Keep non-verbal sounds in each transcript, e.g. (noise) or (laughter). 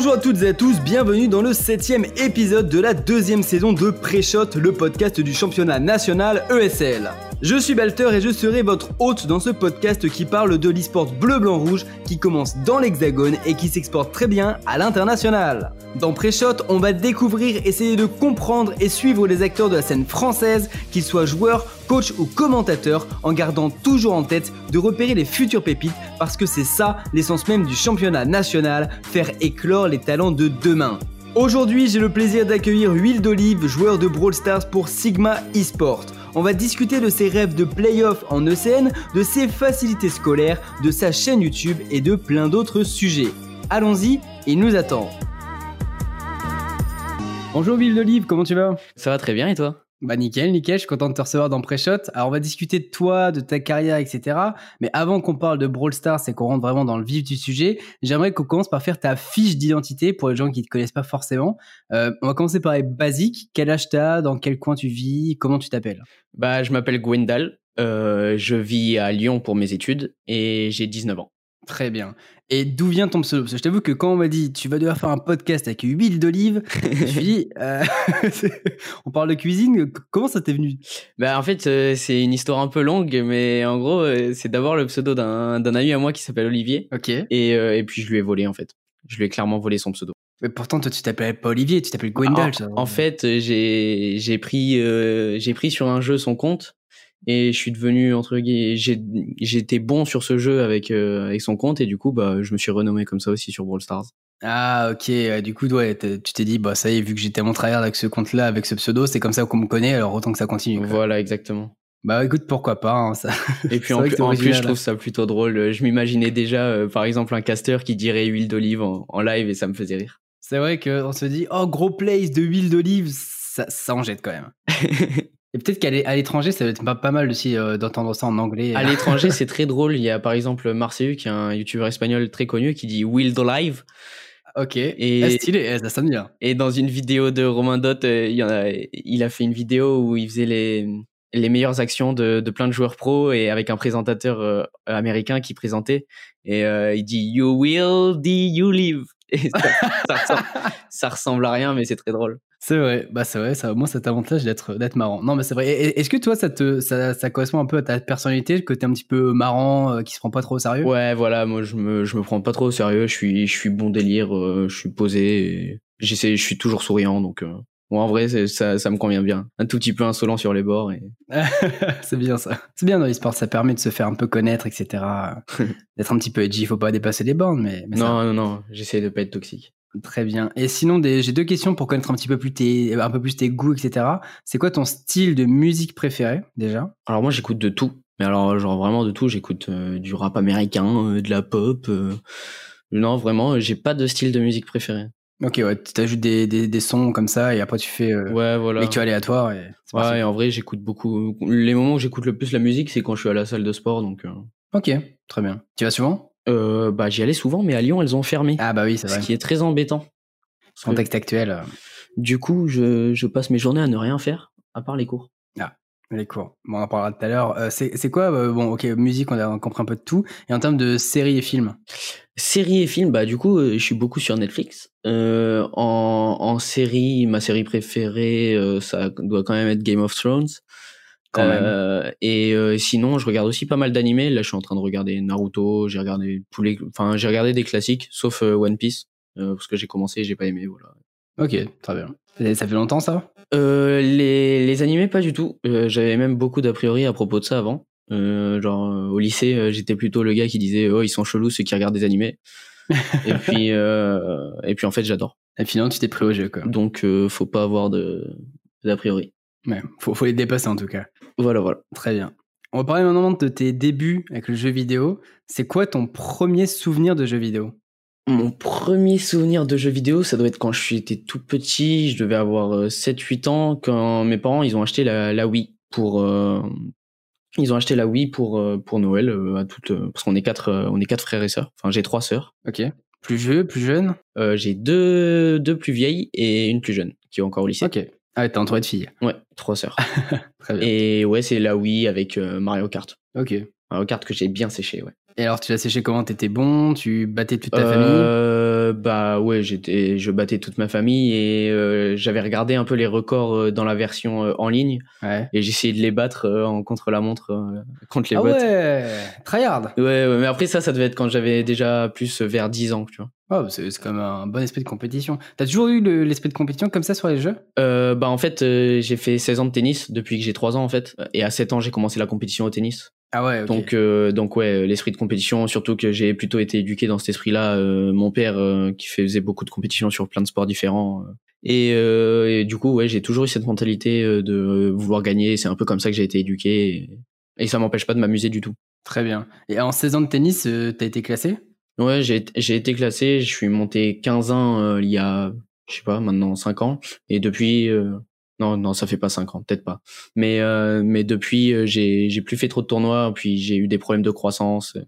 Bonjour à toutes et à tous, bienvenue dans le septième épisode de la deuxième saison de Pré-Shot, le podcast du championnat national ESL. Je suis Balter et je serai votre hôte dans ce podcast qui parle de l'e-sport bleu-blanc-rouge qui commence dans l'hexagone et qui s'exporte très bien à l'international. Dans Pré-Shot, on va découvrir, essayer de comprendre et suivre les acteurs de la scène française, qu'ils soient joueurs, coachs ou commentateurs, en gardant toujours en tête de repérer les futures pépites parce que c'est ça l'essence même du championnat national, faire éclore les talents de demain. Aujourd'hui, j'ai le plaisir d'accueillir Huile d'Olive, joueur de Brawl Stars pour Sigma eSport. On va discuter de ses rêves de playoff en ECN, de ses facilités scolaires, de sa chaîne YouTube et de plein d'autres sujets. Allons-y, il nous attend. Bonjour Huile d'Olive, comment tu vas? Ça va très bien et toi? Bah nickel, nickel, je suis content de te recevoir dans Pré-Shot. Alors on va discuter de toi, de ta carrière, etc. Mais avant qu'on parle de Brawl Stars et qu'on rentre vraiment dans le vif du sujet, j'aimerais qu'on commence par faire ta fiche d'identité pour les gens qui ne te connaissent pas forcément. Euh, on va commencer par les basiques. Quel âge t'as? Dans quel coin tu vis? Comment tu t'appelles? Bah je m'appelle Gwendal. Euh, je vis à Lyon pour mes études et j'ai 19 ans. Très bien. Et d'où vient ton pseudo? Parce que je t'avoue que quand on m'a dit tu vas devoir faire un podcast avec huile d'olive, je me suis dit, (laughs) euh, (laughs) on parle de cuisine, comment ça t'est venu? Bah en fait euh, c'est une histoire un peu longue, mais en gros euh, c'est d'abord le pseudo d'un ami à moi qui s'appelle Olivier. Ok. Et, et puis je lui ai volé en fait. Je lui ai clairement volé son pseudo. Mais pourtant toi tu t'appelles pas Olivier, tu t'appelles Gwendal. En, en, fait j'ai j'ai pris j'ai pris sur un jeu son compte et je suis devenu entre guillemets j'étais bon sur ce jeu avec euh, avec son compte et du coup bah je me suis renommé comme ça aussi sur Brawl Stars. Ah ok, du coup ouais, tu t'es dit bah ça y est vu que j'étais mon tryhard avec ce compte là avec ce pseudo, c'est comme ça qu'on me connaît alors autant que ça continue. Quoi. Voilà exactement. Bah écoute pourquoi pas hein, ça. Et puis (laughs) en, plus, en plus, je trouve ça plutôt drôle. Je m'imaginais déjà euh, par exemple un caster qui dirait huile d'olive en, en, live et ça me faisait rire. C'est vrai qu'on se dit oh gros place de huile d'olive, ça, ça en jette quand même. (laughs) Et peut-être qu'à l'étranger, ça va être pas, mal aussi euh, d'entendre ça en anglais. À l'étranger, (laughs) c'est très drôle. Il y a par exemple Marseillou, qui est un youtubeur espagnol très connu, qui dit Will the Live. Ok. Et ah, stylé, eh, ça sonne bien. Et dans une vidéo de Romain Dot, euh, il, y en a, il a fait une vidéo où il faisait les, les meilleures actions de, de plein de joueurs pros et avec un présentateur euh, américain qui présentait. Et il dit You will, the you live. Et ça, ça, ressemble, ça ressemble à rien, mais c'est très drôle. C'est vrai, bah c'est vrai, ça au moins cet avantage d'être d'être marrant. Non mais c'est vrai. Est-ce que toi ça te ça, ça, correspond un peu à ta personnalité, que t'es un petit peu marrant, euh, qui se prend pas trop au sérieux? Ouais, voilà, moi je me je me prends pas trop au sérieux. Je suis je suis bon délire, euh, je suis posé, j'essaie, je suis toujours souriant donc. Euh, en vrai, ça, ça me convient bien. Un tout petit peu insolent sur les bords. Et... (laughs) c'est bien ça. C'est bien dans l'e-sport, ça permet de se faire un peu connaître, etc. (laughs) D'être un petit peu edgy, faut pas dépasser les bornes, mais. non, non, non, j'essaie de pas être toxique. Très bien. Et sinon, j'ai deux questions pour connaître un petit peu plus tes, un peu plus tes goûts, etc. C'est quoi ton style de musique préféré déjà? Alors moi, j'écoute de tout. Mais alors, genre vraiment de tout. J'écoute euh, du rap américain, euh, de la pop. Euh. Non, vraiment, j'ai pas de style de musique préféré. Ok, ouais, tu t'ajoutes des, des, des, sons comme ça et après tu fais ouais, voilà. lecture aléatoire. Et ouais, et en vrai, j'écoute beaucoup. Les moments où j'écoute le plus la musique, c'est quand je suis à la salle de sport. Donc, Ok, très bien. Tu vas souvent? Euh, bah, j'y allais souvent, mais à Lyon, elles ont fermé. Ah bah oui, c'est vrai. Ce qui est très embêtant. Contexte actuel. Euh. Du coup, je, je, passe mes journées à ne rien faire, à part les cours. Ah, les cours. Bon, on en parlera tout à l'heure. Euh, c'est quoi Bon, ok, musique, on a compris un peu de tout. Et en termes de séries et films? Séries et films, bah du coup, je suis beaucoup sur Netflix. en, en série, ma série préférée, ça doit quand même être Game of Thrones. Euh, et euh, sinon, je regarde aussi pas mal d'animés. Là, je suis en train de regarder Naruto. J'ai regardé tous les, enfin, j'ai regardé des classiques, sauf euh, One Piece, parce que j'ai commencé, et j'ai pas aimé. Voilà. Ok, très bien. Et ça fait longtemps ça? Les, les animés, pas du tout. J'avais même beaucoup d'a priori à propos de ça avant. genre au lycée, j'étais plutôt le gars qui disait oh ils sont chelous ceux qui regardent des animés. (laughs) et puis et puis en fait j'adore. Et finalement tu t'es pris au jeu quoi. Donc faut pas avoir de d'a priori. Ouais, faut, faut les dépasser en tout cas. Voilà, voilà. Très bien. On va parler maintenant de tes débuts avec le jeu vidéo. C'est quoi ton premier souvenir de jeu vidéo? Mon premier souvenir de jeu vidéo, ça doit être quand j'étais tout petit, je devais avoir 7-8 euh, ans, quand mes parents ils ont acheté la, la Wii pour. Euh, ils ont acheté la Wii pour, euh, pour Noël, à toute, parce qu'on est, quatre, on est quatre frères et sœurs. Enfin, j'ai trois sœurs. Ok. Plus vieux, plus jeune? J'ai deux, deux plus vieilles et une plus jeune, qui est encore au lycée. Ok. Ah, t'es entouré de filles. Ouais, trois sœurs. (laughs) Très bien. Et ouais, c'est la Wii avec euh, Mario Kart. Ok. Mario Kart que j'ai bien séché, ouais. Et alors, tu l'as séché comment? T'étais bon? Tu battais toute ta famille? Euh, Bah ouais, j'étais, je battais toute ma famille et euh, j'avais regardé un peu les records euh, dans la version en ligne. Ouais. Et j'essayais de les battre en contre la montre, contre les ah bots. ouais, tryhard. Ouais, ouais, mais après ça, ça devait être quand j'avais déjà plus vers 10 ans, tu vois. Oh, c'est comme un bon esprit de compétition. T'as toujours eu l'esprit de compétition comme ça sur les jeux? Euh, Bah en fait, j'ai fait 16 ans de tennis depuis que j'ai 3 ans en fait. Et à 7 ans, j'ai commencé la compétition au tennis. Ah ouais. Donc euh, donc ouais, l'esprit de compétition, surtout que j'ai plutôt été éduqué dans cet esprit-là. Euh, mon père euh, qui faisait beaucoup de compétitions sur plein de sports différents. Et, et du coup ouais, j'ai toujours eu cette mentalité de vouloir gagner. C'est un peu comme ça que j'ai été éduqué et, et ça m'empêche pas de m'amuser du tout. Très bien. Et en 16 ans de tennis, t'as été classé? Ouais, j'ai j'ai été classé. Je suis monté 15 ans il y a je sais pas maintenant 5 ans et depuis non, non, ça fait pas 5 ans, peut-être pas. Mais, euh, mais depuis, euh, j'ai, j'ai plus fait trop de tournois, puis j'ai eu des problèmes de croissance euh,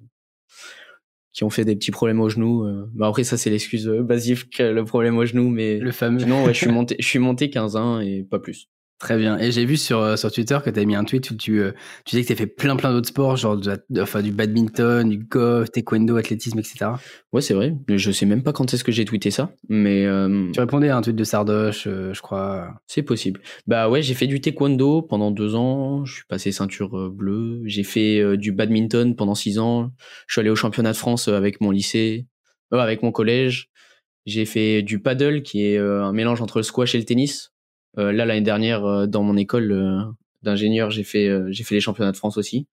qui ont fait des petits problèmes au genou. Bah après, ça, c'est l'excuse basique, le problème au genou, mais. Le fameux. Non, ouais, je suis (laughs) monté, je suis monté 15 ans et pas plus. Très bien. Et j'ai vu sur, euh, sur Twitter que tu as mis un tweet où tu, euh, tu disais que tu as fait plein plein d'autres sports, genre enfin, du badminton, du golf, taekwondo, athlétisme, etc. Ouais, c'est vrai. Je sais même pas quand est-ce que j'ai tweeté ça, mais... Euh, tu répondais à un tweet de Sardoche, je crois. C'est possible. Bah ouais, j'ai fait du taekwondo pendant deux ans, je suis passé ceinture bleue, j'ai fait du badminton pendant six ans, je suis allé au championnat de France avec mon lycée, avec mon collège, j'ai fait du paddle qui est un mélange entre le squash et le tennis là, l'année dernière, euh, dans mon école euh, d'ingénieur, j'ai fait, j'ai fait les championnats de France aussi.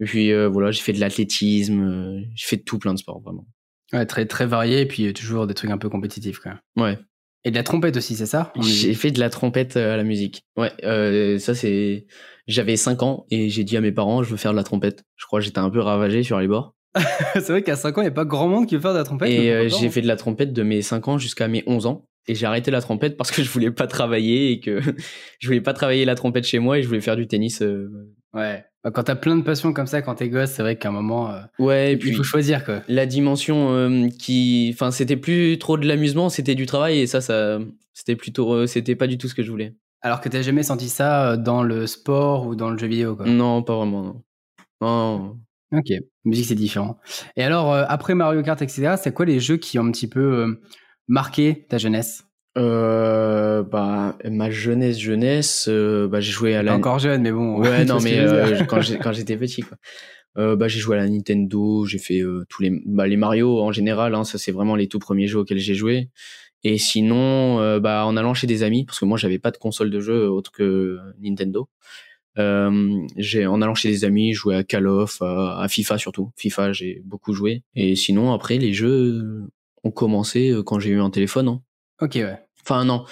Et puis voilà, j'ai fait de l'athlétisme, j'ai fait tout plein de sports vraiment. Ouais, très très varié et puis toujours des trucs un peu compétitifs quoi. Ouais. Et de la trompette aussi, c'est ça J'ai fait de la trompette à la musique. Ouais, euh, ça c'est. J'avais 5 ans et j'ai dit à mes parents, je veux faire de la trompette. Je crois que j'étais un peu ravagé sur les bords. (laughs) c'est vrai qu'à 5 ans, il n'y a pas grand monde qui veut faire de la trompette. Et j'ai fait de la trompette de mes 5 ans jusqu'à mes 11 ans et j'ai arrêté la trompette parce que je voulais pas travailler et que (laughs) je voulais pas travailler la trompette chez moi et je voulais faire du tennis. Euh. Ouais. Bah, quand t'as plein de passion comme ça, quand t'es gosse, c'est vrai qu'à un moment, euh, ouais, et puis il faut choisir quoi. La dimension euh, qui, enfin, c'était plus trop de l'amusement, c'était du travail et ça, ça, c'était plutôt, c'était pas du tout ce que je voulais. Alors que t'as jamais senti ça dans le sport ou dans le jeu vidéo quoi? Non, pas vraiment. Non. non. Ok, musique c'est différent. Et alors après Mario Kart etc, c'est quoi les jeux qui ont un petit peu marqué ta jeunesse. Euh, bah ma jeunesse jeunesse euh, bah j'ai joué à la encore jeune mais bon ouais (laughs) non mais euh, quand j'étais petit quoi. Bah j'ai joué à la Nintendo j'ai fait tous les bah les Mario en général hein, ça c'est vraiment les tout premiers jeux auxquels j'ai joué. Et sinon bah en allant chez des amis parce que moi j'avais pas de console de jeu autre que Nintendo. J'ai en allant chez des amis joué à Call of à, à FIFA surtout. FIFA j'ai beaucoup joué. Et sinon après les jeux ont commencé euh, quand j'ai eu un téléphone. Hein. Ok, ouais. Enfin non,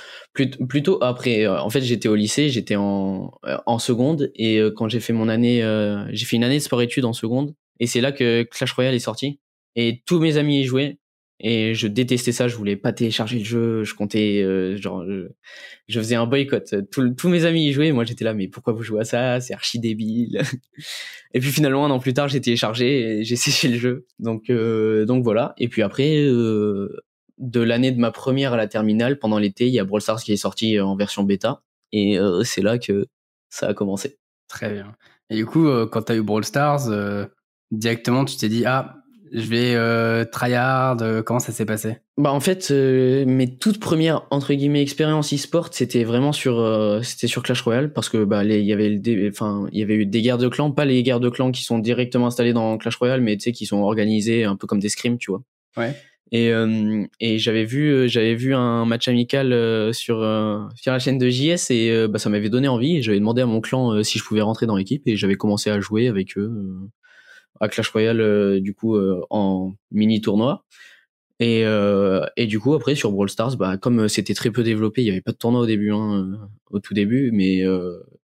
plutôt après. Euh, en fait, j'étais au lycée, j'étais en, euh, en seconde et quand j'ai fait mon année, j'ai fait une année de sport-études en seconde et c'est là que Clash Royale est sorti et tous mes amis y jouaient et je détestais ça, je voulais pas télécharger le jeu, je comptais, euh, genre, je, faisais un boycott. tous mes amis y jouaient, moi j'étais là, mais pourquoi vous jouez à ça? C'est archi débile. (laughs) et puis finalement, un an plus tard, j'ai téléchargé et j'ai séché le jeu. Donc, euh, donc voilà. Et puis après, euh, de l'année de ma première à la terminale, pendant l'été, il y a Brawl Stars qui est sorti en version bêta. Et c'est là que ça a commencé. Très bien. Et du coup, quand tu as eu Brawl Stars, directement, tu t'es dit, ah, je vais euh, tryhard euh, Comment ça s'est passé? Bah en fait, euh, mes toutes premières entre guillemets expériences e-sport, c'était vraiment sur euh, c'était sur Clash Royale parce que bah il y avait enfin il y avait eu des guerres de clans, pas les guerres de clans qui sont directement installées dans Clash Royale, mais tu sais qui sont organisées un peu comme des scrims, tu vois. Ouais. Et, et j'avais vu j'avais vu un match amical sur sur la chaîne de JS et bah ça m'avait donné envie j'avais demandé à mon clan si je pouvais rentrer dans l'équipe et j'avais commencé à jouer avec eux à Clash Royale euh, du coup euh, en mini tournoi. Et, euh, et du coup après sur Brawl Stars, bah comme c'était très peu développé, il y avait pas de tournoi au début, hein, au tout début, mais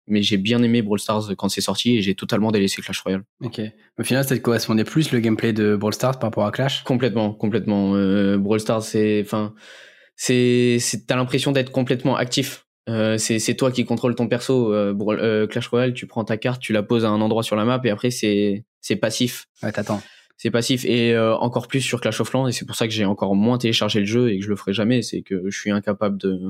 mais j'ai bien aimé Brawl Stars quand c'est sorti et j'ai totalement délaissé Clash Royale. Ok. Au final, ça te correspondait plus le gameplay de Brawl Stars par rapport à Clash? Complètement, complètement. Euh, Brawl Stars, c'est, enfin, c'est, t'as l'impression d'être complètement actif. Euh, c'est toi qui contrôle ton perso. Euh, euh, Clash Royale, tu prends ta carte, tu la poses à un endroit sur la map et après c'est c'est passif. Ouais, t'attends. C'est passif et encore plus sur Clash of Clans et c'est pour ça que j'ai encore moins téléchargé le jeu et que je le ferai jamais. C'est que je suis incapable de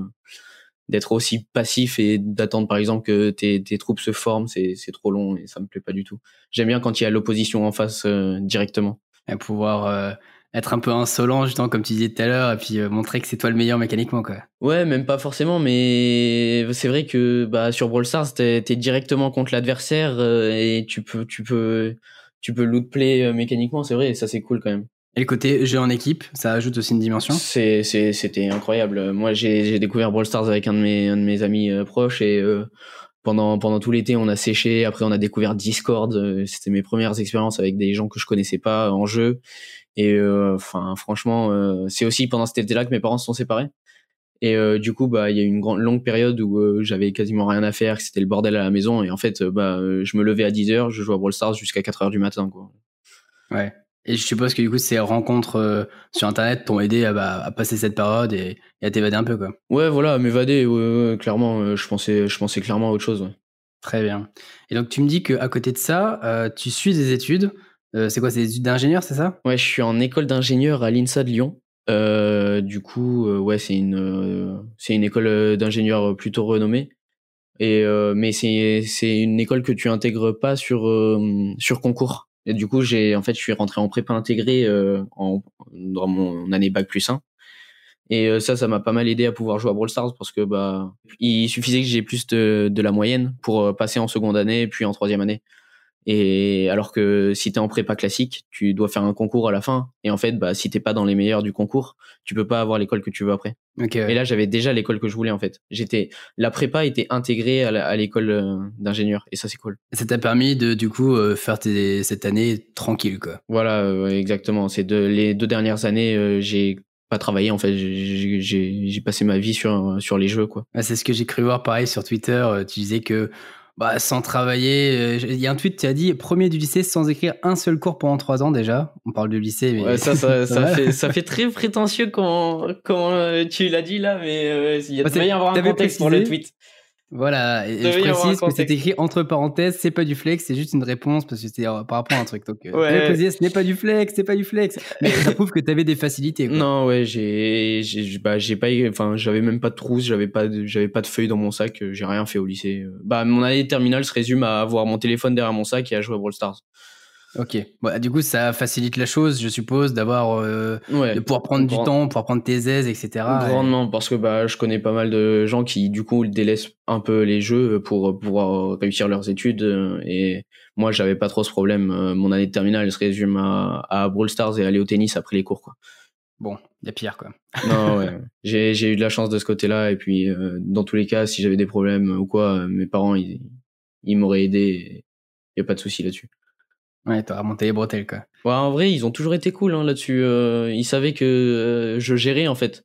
d'être aussi passif et d'attendre par exemple que tes, tes troupes se forment, c'est c'est trop long et ça me plaît pas du tout. J'aime bien quand il y a l'opposition en face directement. Et pouvoir être un peu insolent, justement, comme tu disais tout à l'heure, et puis euh, montrer que c'est toi le meilleur mécaniquement, quoi. Ouais, même pas forcément, mais c'est vrai que bah, sur Brawl Stars, t'es es directement contre l'adversaire euh, et tu peux, tu peux, tu peux loot play euh, mécaniquement, c'est vrai, et ça c'est cool quand même. Et le côté jeu en équipe, ça ajoute aussi une dimension? C'est, c'était incroyable. Moi, j'ai découvert Brawl Stars avec un de mes, un de mes amis proches et pendant pendant tout l'été, on a séché. Après, on a découvert Discord. C'était mes premières expériences avec des gens que je connaissais pas en jeu. Et euh, enfin, franchement, euh, c'est aussi pendant cet été-là que mes parents se sont séparés. Et euh, du coup, bah, il y a eu une grande longue période où j'avais quasiment rien à faire, que c'était le bordel à la maison. Et en fait, bah, je me levais à 10 h je jouais à Brawl Stars jusqu'à 4 h du matin, quoi. Ouais. Et je suppose que du coup, ces rencontres sur Internet t'ont aidé à, bah, à, passer cette période et, à t'évader un peu, quoi. Ouais, voilà, m'évader, ouais, clairement. je pensais, je pensais clairement à autre chose. Très bien. Et donc, tu me dis qu'à côté de ça, tu suis des études. Euh, c'est quoi, c'est des études d'ingénieur, c'est ça? Ouais, je suis en école d'ingénieur à l'INSA de Lyon. Euh, du coup, euh, ouais, c'est une, école d'ingénieur plutôt renommée. Et mais c'est une école que tu intègres pas sur concours. Et du coup, j'ai en fait, je suis rentré en prépa intégrée dans mon année bac plus 1. Et ça, ça m'a pas mal aidé à pouvoir jouer à Brawl Stars parce que bah, il suffisait que j'ai plus de, de la moyenne pour passer en seconde année puis en troisième année. Et alors que si t'es en prépa classique, tu dois faire un concours à la fin. Et en fait, bah, si t'es pas dans les meilleurs du concours, tu peux pas avoir l'école que tu veux après. Et là, j'avais déjà l'école que je voulais en fait. J'étais, la prépa était intégrée à l'école euh, d'ingénieur et ça c'est cool. Ça t'a permis de du coup euh, faire tes, cette année tranquille quoi. Voilà, euh, exactement. C'est de les deux dernières années, j'ai pas travaillé en fait. J'ai passé ma vie sur sur les jeux quoi. c'est ce que j'ai cru voir pareil sur Twitter. Tu disais que bah, sans travailler. Euh, il y a un tweet, tu as dit premier du lycée sans écrire un seul cours pendant trois ans déjà. On parle de lycée, mais. Ouais, ça, ça, (laughs) ça, fait, ça fait très prétentieux quand, quand euh, tu l'as dit là, mais euh, il y a bah, y avoir un contexte pour le tweet. Voilà, et, je précise que c'est écrit entre parenthèses, c'est pas du flex, c'est juste une réponse parce que c'était par rapport à un truc. Donc, euh, ouais. ce n'est pas du flex, c'est pas du flex. Mais ça (laughs) prouve que tu avais des facilités. Quoi. Non, ouais, j'ai, j'ai, bah, j'ai pas, enfin, j'avais même pas de trousse, j'avais pas, de, j'avais pas de feuilles dans mon sac, euh, j'ai rien fait au lycée. Euh. Bah, mon année terminale se résume à avoir mon téléphone derrière mon sac et à jouer à Brawl Stars. Ok. Du coup, ça facilite la chose, je suppose, d'avoir, euh, de pouvoir prendre du temps, pouvoir prendre tes aises, etc. Grandement, parce que bah, je connais pas mal de gens qui, du coup, délaissent un peu les jeux pour pouvoir réussir leurs études. Et moi, j'avais pas trop ce problème. Mon année de terminale se résume à, à Brawl Stars et aller au tennis après les cours, quoi. Bon, il y a pire, quoi. non, ouais. (laughs) J'ai, j'ai eu de la chance de ce côté-là. Et puis, euh, dans tous les cas, si j'avais des problèmes ou quoi, mes parents, ils, ils m'auraient aidé. Il y a pas de souci là-dessus. Ouais, t'as remonté les bretelles, quoi. Ouais, en vrai, ils ont toujours été cool hein, là-dessus. Euh, ils savaient que euh, je gérais, en fait.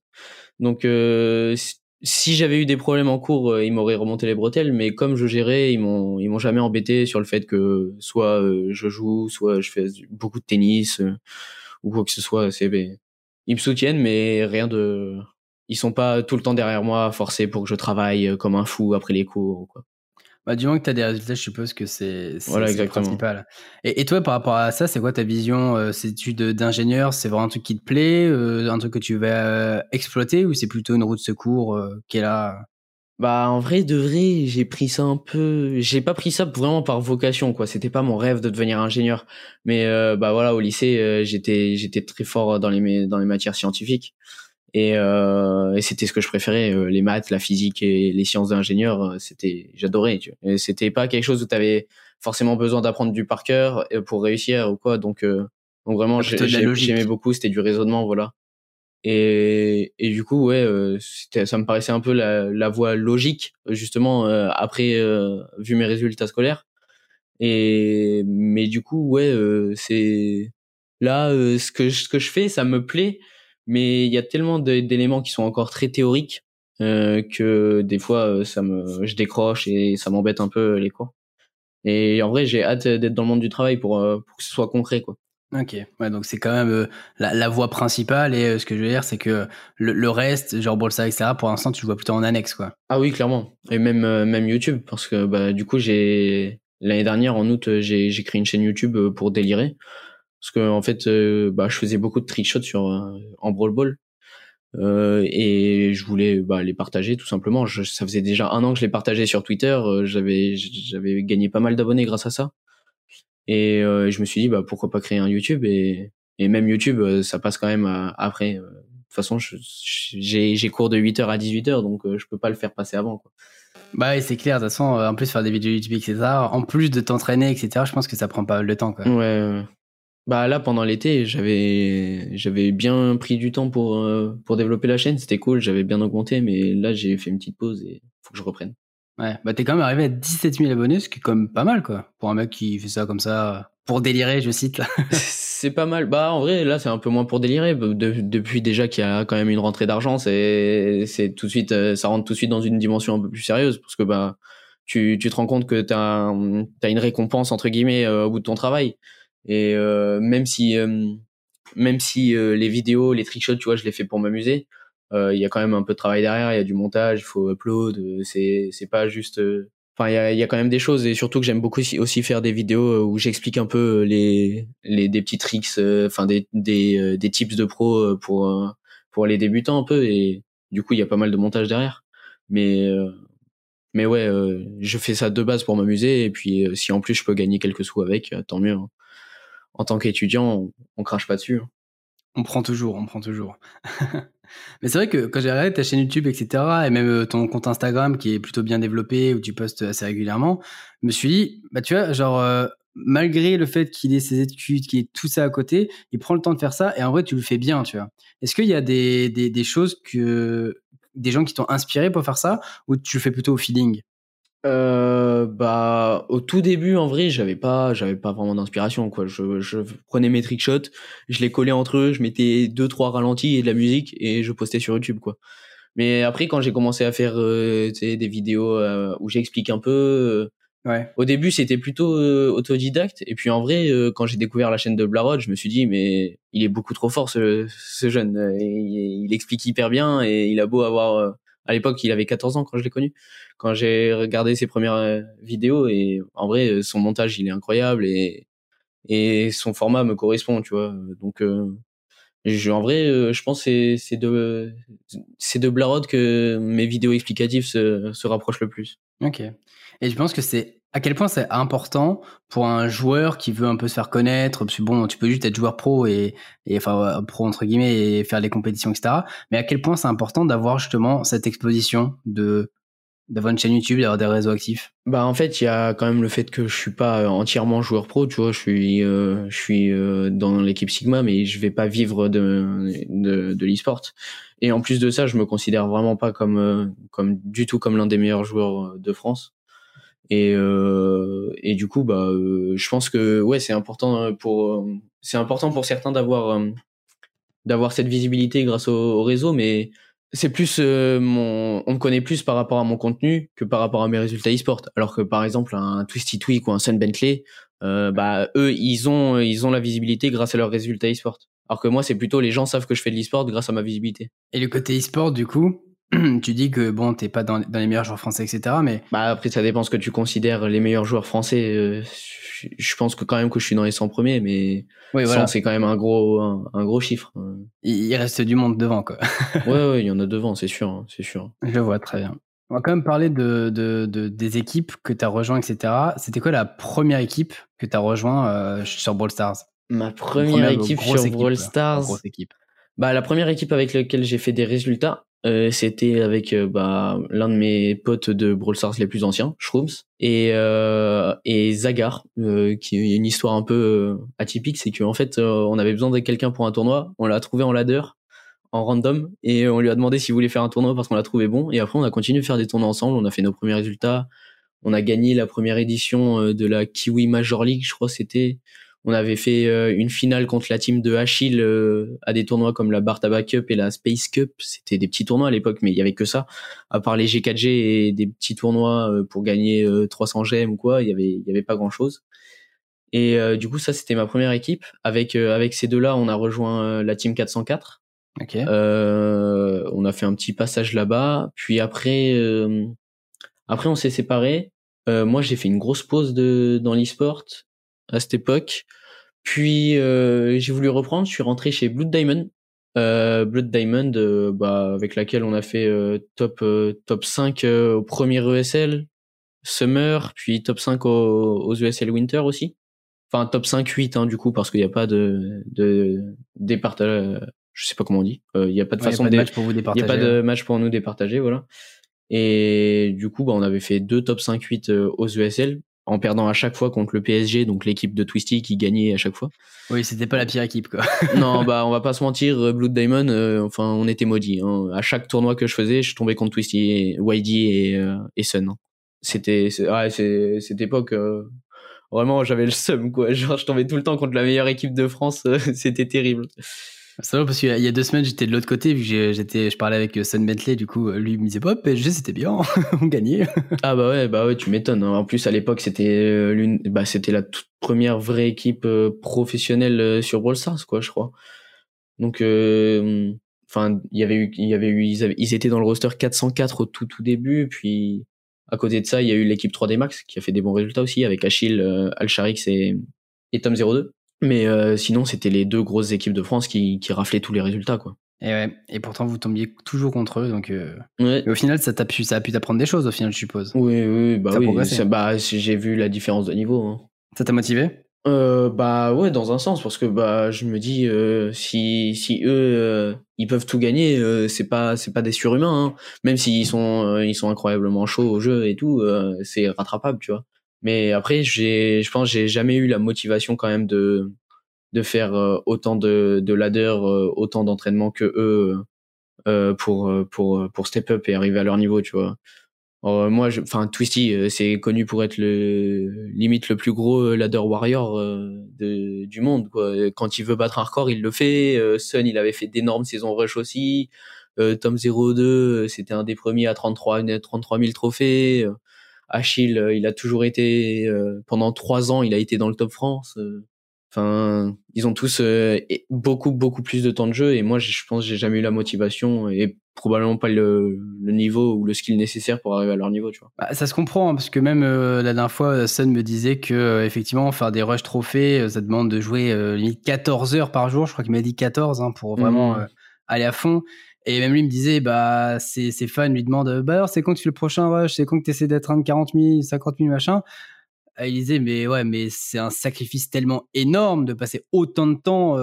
Donc, euh, si j'avais eu des problèmes en cours, ils m'auraient remonté les bretelles. Mais comme je gérais, ils m'ont, ils m'ont jamais embêté sur le fait que soit je joue, soit je fais beaucoup de tennis ou quoi que ce soit. C'est, ben, ils me soutiennent, mais rien de. Ils sont pas tout le temps derrière moi, forcés pour que je travaille comme un fou après les cours. Quoi. Bah, du moment que tu as des résultats, je suppose que c'est voilà, le principal. Et, et, toi, par rapport à ça, c'est quoi ta vision euh, C'est études d'ingénieur C'est vraiment un truc qui te plaît euh, Un truc que tu vas euh, exploiter Ou c'est plutôt une route de secours qui est là? Bah en vrai de vrai j'ai pris ça un peu j'ai pas pris ça vraiment par vocation quoi. C'était pas mon rêve de devenir ingénieur. Mais bah voilà au lycée j'étais j'étais très fort dans les dans les matières scientifiques et, euh, et c'était ce que je préférais euh, les maths la physique et les sciences d'ingénieur euh, c'était j'adorais tu vois. et c'était pas quelque chose où tu avais forcément besoin d'apprendre du par cœur euh, pour réussir ou quoi. Donc donc vraiment j'aimais beaucoup c'était du raisonnement voilà. Et, et du coup ouais ça me paraissait un peu la, la voie logique justement après vu mes résultats scolaires. Et mais du coup ouais c'est là ce que ce que je fais ça me plaît mais il y a tellement d'éléments qui sont encore très théoriques euh, que des fois euh, ça me je décroche et ça m'embête un peu les cours et en vrai j'ai hâte d'être dans le monde du travail pour, euh, pour que ce soit concret quoi Ok, ouais, donc c'est quand même la, la voie principale et ce que je veux dire c'est que le, le reste, genre Bolsa, etc. Pour l'instant, tu le vois plutôt en annexe, quoi. Ah oui, clairement. Et même même YouTube, parce que bah du coup j'ai l'année dernière en août j'ai j'ai créé une chaîne YouTube pour délirer parce que en fait euh, bah je faisais beaucoup de trickshots sur euh, en brawl ball Euh, et je voulais bah, les partager tout simplement. Je, ça faisait déjà un an que je les partageais sur Twitter. Euh, j'avais j'avais gagné pas mal d'abonnés grâce à ça. Et euh, je me suis dit bah pourquoi pas créer un YouTube et et même YouTube ça passe quand même après. De toute façon, j'ai j'ai cours de 8h à 18h donc je peux pas le faire passer avant quoi. Bah c'est clair, de toute façon, en plus faire des vidéos YouTube, etc., en plus de t'entraîner, etc., je pense que ça prend pas de temps. Quoi. Ouais, bah là pendant l'été, j'avais j'avais bien pris du temps pour euh, pour développer la chaîne, c'était cool, j'avais bien augmenté mais là j'ai fait une petite pause et faut que je reprenne. Ouais, bah t'es quand même arrivé à 17 000 abonnés, ce qui est quand même pas mal quoi pour un mec qui fait ça comme ça pour délirer, je cite là. (laughs) c'est pas mal. Bah en vrai là c'est un peu moins pour délirer depuis déjà qu'il y a quand même une rentrée d'argent, c'est c'est tout de suite euh, ça rentre tout de suite dans une dimension un peu plus sérieuse parce que bah tu tu te rends compte que t'as as une récompense entre guillemets euh, au bout de ton travail. Et euh, même si euh, même si euh, les vidéos, les trickshots, tu vois, je les fais pour m'amuser, il y a quand même un peu de travail derrière. Il y a du montage, il faut upload. C'est c'est pas juste enfin il y a, y a, quand même des choses et surtout que j'aime beaucoup aussi, faire des vidéos où j'explique un peu les, les des petits tricks enfin des, des des tips de pro pour pour les débutants un peu et du coup il y a pas mal de montage derrière mais mais ouais je fais ça de base pour m'amuser et puis si en plus je peux gagner quelques sous avec tant mieux hein en tant qu'étudiant, on, crache pas dessus. Hein. On prend toujours, on prend toujours. (laughs) Mais c'est vrai que quand j'ai regardé ta chaîne YouTube, etc., et même euh, ton compte Instagram qui est plutôt bien développé, où tu postes assez régulièrement, je me suis dit, bah tu vois, genre, euh, malgré le fait qu'il ait ses études, qu'il ait tout ça à côté, il prend le temps de faire ça, et en vrai, tu le fais bien, tu vois. Est-ce qu'il y a des, des, des, choses que, des gens qui t'ont inspiré pour faire ça, ou tu le fais plutôt au feeling? Euh, bah au tout début en vrai j'avais pas j'avais pas vraiment d'inspiration quoi. Je, je prenais mes trickshots je les collais entre eux je mettais deux trois ralentis et de la musique et je postais sur YouTube quoi. Mais après quand j'ai commencé à faire euh, des vidéos euh, où j'explique un peu ouais. au début c'était plutôt autodidacte. Et puis en vrai quand j'ai découvert la chaîne de Blarod je me suis dit mais il est beaucoup trop fort ce, ce jeune. Il, il explique hyper bien et il a beau avoir à l'époque, il avait 14 ans quand je l'ai connu. Quand j'ai regardé ses premières euh, vidéos et en vrai, euh, son montage, il est incroyable et et son format me correspond, tu vois. Donc euh, en vrai, je pense c'est c'est de de Blarod que mes vidéos explicatives se, se rapprochent le plus. Ok. Et je pense que c'est à quel point c'est important pour un joueur qui veut un peu se faire connaître parce que bon tu peux juste être joueur pro et, et enfin pro entre guillemets et faire des compétitions etc mais à quel point c'est important d'avoir justement cette exposition de d'avoir une chaîne YouTube d'avoir des réseaux actifs? Bah en fait il y a quand même le fait que je suis pas entièrement joueur pro tu vois je suis euh, je suis euh, dans l'équipe Sigma mais je vais pas vivre de de, de l'e-sport. Et en plus de ça je me considère vraiment pas comme euh, comme du tout comme l'un des meilleurs joueurs de France et, euh, et du coup, bah, euh, je pense que ouais, c'est important pour c'est important pour certains d'avoir euh, d'avoir cette visibilité grâce au, réseau, mais c'est plus euh, mon on me connaît plus par rapport à mon contenu que par rapport à mes résultats e-sport. Alors que par exemple un Twisty Tweak ou un Sun Bentley, euh, bah eux ils ont ils ont la visibilité grâce à leurs résultats e-sport. Alors que moi c'est plutôt les gens savent que je fais de l'e-sport grâce à ma visibilité. Et le côté e-sport du coup, (clears throat) tu dis que bon, t'es pas dans, dans, les meilleurs joueurs français, etc. Mais bah après, ça dépend ce que tu considères les meilleurs joueurs français. Euh, je pense que quand même que je suis dans les 100 premiers, mais oui, voilà. c'est quand même un gros, un, gros chiffre. Il reste du monde devant, quoi. (laughs) ouais, ouais, il y en a devant, c'est sûr, hein, c'est sûr. Je vois très bien. On va quand même parler de, de, de des équipes que tu as rejoint, etc. C'était quoi la première équipe que tu as rejoint euh, sur Brawl Stars? Ma première, équipe sur Brawl Stars. Équipe. Bah, la première équipe avec laquelle j'ai fait des résultats, euh, c'était avec euh, bah, l'un de mes potes de Brawl Stars les plus anciens, Shrooms, et, euh, et Zagar, qui est une histoire un peu atypique, c'est qu'en fait, on avait besoin de quelqu'un pour un tournoi, on l'a trouvé en ladder, en random, et on lui a demandé s'il voulait faire un tournoi parce qu'on l'a trouvé bon, et après on a continué de faire des tournois ensemble, on a fait nos premiers résultats, on a gagné la première édition de la Kiwi Major League, je crois c'était on avait fait euh, une finale contre la team de Achille euh, à des tournois comme la Bartaba Cup et la Space Cup. C'était des petits tournois à l'époque, mais il y avait que ça. À part les G4G et des petits tournois euh, pour gagner 300 gemmes ou quoi, il y avait, il y avait pas grand chose. Et du coup, ça, c'était ma première équipe. Avec, avec ces deux-là, on a rejoint la team 404. Okay. on a fait un petit passage là-bas. Puis après, après, on s'est séparés. moi, j'ai fait une grosse pause de, dans l'e-sport à cette époque. Puis euh, j'ai voulu reprendre, je suis rentré chez Blood Diamond Blood Diamond, bah, avec laquelle on a fait top, top 5 au premier ESL, Summer, puis top 5 aux, aux ESL Winter aussi. Enfin, top 5, 8, hein, du coup, parce qu'il n'y a pas de, de départage, je sais pas comment on dit. Il n'y a pas de façon de match pour vous départager. Il n'y a pas de match pour nous départager, voilà. Et du coup, bah, on avait fait deux top 5-8 aux ESL en perdant à chaque fois contre le PSG, donc l'équipe de Twisty qui gagnait à chaque fois. Oui, c'était pas la pire équipe, quoi. (laughs) non, (laughs) bah on va pas se mentir, Blood Diamond, euh, enfin on était maudits. Hein. À chaque tournoi que je faisais, je tombais contre Twisty, YD et, euh, et Sun. Hein. C'était, ah, cette époque, euh, vraiment j'avais le seum, quoi. (laughs) Genre je tombais tout le temps contre la meilleure équipe de France, c'était terrible. C'est vrai parce qu'il y a deux semaines j'étais de l'autre côté vu que j'étais je parlais avec euh, Sun Bentley du coup lui il me disait pas PSG c'était bien (laughs) on gagnait. (laughs) ah bah ouais bah ouais tu m'étonnes hein. en plus à l'époque c'était euh, l'une bah c'était la toute première vraie équipe euh, professionnelle sur Brawl Stars quoi je crois. Donc enfin il y avait eu il y avait eu ils, étaient dans le roster 404 au tout tout début puis à côté de ça il y a eu l'équipe 3D Max qui a fait des bons résultats aussi avec Achille Alcharix et et Tom 02 mais euh, sinon, c'était les deux grosses équipes de France qui, qui raflaient tous les résultats, quoi. Et, ouais. et pourtant, vous tombiez toujours contre eux. Donc, euh... ouais. au final, ça, pu, ça a pu t'apprendre des choses, au final, je suppose. Oui, oui, bah oui. bah, j'ai vu la différence de niveau. Hein. Ça t'a motivé? Euh, Bah ouais, dans un sens, parce que bah, je me dis, euh, si, si eux, ils peuvent tout gagner, c'est pas, c'est pas des surhumains. Hein. Même s'ils sont, ils sont incroyablement chauds au jeu et tout, c'est rattrapable, tu vois. Mais après, j'ai, je pense, j'ai jamais eu la motivation quand même de de faire euh, autant de de ladder, euh, autant d'entraînement que eux euh, pour pour pour step up et arriver à leur niveau, tu vois. moi, enfin Twisty, c'est connu pour être le limite le plus gros ladder warrior de, du monde. Quoi. Quand il veut battre un record, il le fait. Sun, il avait fait d'énormes saisons rush aussi. Tom 02, c'était un des premiers à 33 33 000 trophées. Achille, il a toujours été pendant trois ans, il a été dans le top France. Enfin, ils ont tous beaucoup beaucoup plus de temps de jeu et moi, je pense, j'ai jamais eu la motivation et probablement pas le, le, niveau ou le skill nécessaire pour arriver à leur niveau, tu vois. Bah, ça se comprend hein, parce que même la dernière fois, Sun me disait que effectivement faire des rush trophées, ça demande de jouer limite 14 heures par jour. Je crois qu'il m'a dit 14 hein, pour vraiment mmh. aller à fond. Et même lui me disait, bah, ses, ses fans lui demandent, bah alors c'est quand tu fais le prochain rush, c'est quand que tu essaies d'être un 40 000, 50 000 machin? Il disait, mais ouais, mais c'est un sacrifice tellement énorme de passer autant de temps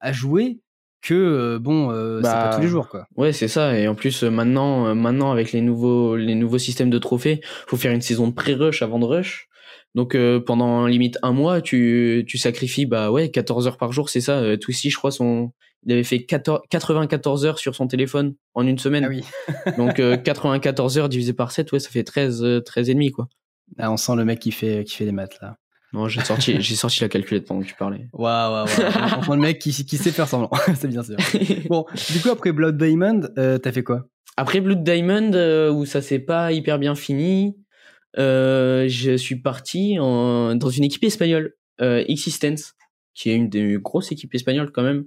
à jouer que bon, c'est pas tous les bah, jours, quoi. Ouais, c'est ça. Et en plus, maintenant, maintenant avec les nouveaux, les nouveaux systèmes de trophées, faut faire une saison de pré-rush avant de rush. Donc pendant limite un mois, tu, tu sacrifies bah ouais 14 heures par jour, c'est ça. Euh, Twisty, je crois, son, il avait fait 14, 94 heures sur son téléphone en une semaine. Ah oui. (laughs) Donc 94 heures divisé par 7, ouais, ça fait 13, 13 et demi quoi. Ah, on sent le mec qui fait, qui fait les maths là. Non, j'ai sorti, j'ai sorti la calculette pendant que tu parlais. Waouh, waouh, waouh. Le mec qui, qui sait faire semblant. (laughs) c'est bien sûr. Bon, du coup, après Blood Diamond, euh, t'as fait quoi? Après Blood Diamond, euh, où ça s'est pas hyper bien fini, euh, je suis parti en, dans une équipe espagnole, euh, Existence, qui est une des grosses équipes espagnoles quand même.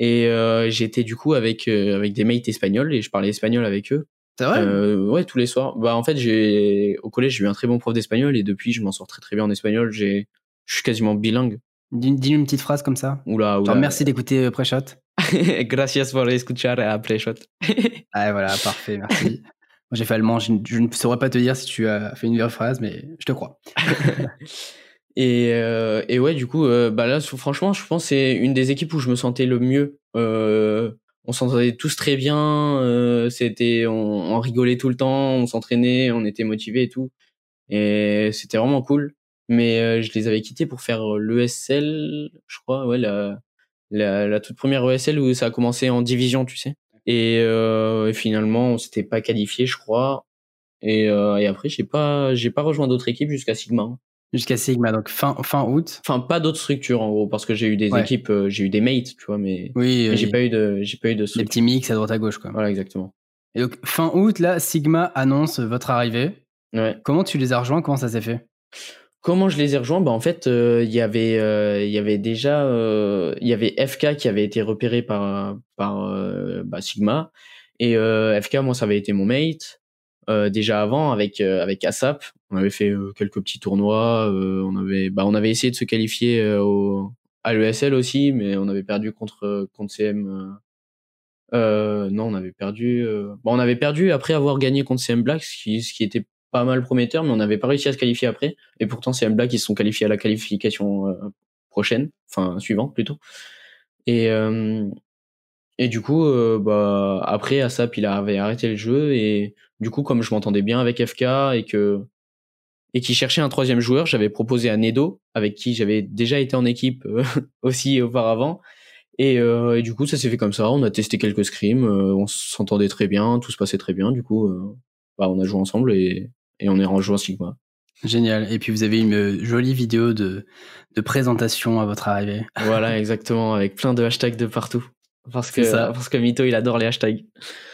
Et euh, j'étais du coup avec, avec des mates espagnols et je parlais espagnol avec eux. C'est vrai? Euh, Ouais, tous les soirs. Bah en fait, j'ai au collège, j'ai eu un très bon prof d'espagnol et depuis, je m'en sors très très bien en espagnol. J'ai, je suis quasiment bilingue. Dis une petite phrase comme ça. Oula, oula. Genre, merci d'écouter euh, Preshot. (laughs) Gracias por escuchar a Preshot. (laughs) ah voilà, parfait, merci. Moi, j'ai fait allemand, je, ne saurais pas te dire si tu as fait une vraie phrase, mais je te crois. (laughs) et, euh, et ouais, du coup, euh, bah là, franchement, je pense que c'est une des équipes où je me sentais le mieux. Euh, on s'entendait tous très bien. Euh, c'était, on, rigolait tout le temps, on s'entraînait, on était motivés et tout. Et c'était vraiment cool. Mais euh, je les avais quittés pour faire l'ESL, je crois, ouais, la, la, toute première ESL où ça a commencé en division, tu sais. Et, euh, finalement, on s'était pas qualifié, je crois. Et, et après, j'ai pas, j'ai pas rejoint d'autres équipes jusqu'à Sigma. Jusqu'à Sigma, donc fin, fin août. Enfin, pas d'autres structures en gros, parce que j'ai eu des équipes, euh, j'ai eu des mates, tu vois, mais, oui, j'ai pas eu de, j'ai pas eu de. Des petits mix à droite à gauche, quoi. Voilà, exactement. Et donc fin août, là, Sigma annonce votre arrivée. Ouais. Comment tu les as rejoints? Comment ça s'est fait? Comment je les ai rejoints? Bah en fait, euh, il y avait, euh, il y avait déjà, il y avait FK qui avait été repéré par par bah, Sigma et FK, moi, ça avait été mon mate. Euh, déjà avant avec euh, avec ASAP. On avait fait euh, quelques petits tournois. on avait bah, on avait essayé de se qualifier au à l'ESL aussi, mais on avait perdu contre contre CM. non, on avait perdu. On avait perdu après avoir gagné contre CM Black, ce qui, ce qui était pas mal prometteur, mais on n'avait pas réussi à se qualifier après. Et pourtant, CM Black, ils se sont qualifiés à la qualification prochaine, enfin suivante plutôt. Et et du coup, bah après Asap, il avait arrêté le jeu et du coup, comme je m'entendais bien avec FK et que et qui cherchait un troisième joueur, j'avais proposé à Nedo, avec qui j'avais déjà été en équipe euh, (laughs) aussi auparavant. Et, euh, et, du coup, ça s'est fait comme ça. On a testé quelques scrims, euh, on s'entendait très bien, tout se passait très bien. Du coup, bah, on a joué ensemble et, et on est rejoint Sigma. Génial. Et puis vous avez une jolie vidéo de, de présentation à votre arrivée. Voilà, (laughs) exactement, avec plein de hashtags de partout. Parce que, parce que Mito, il adore les hashtags.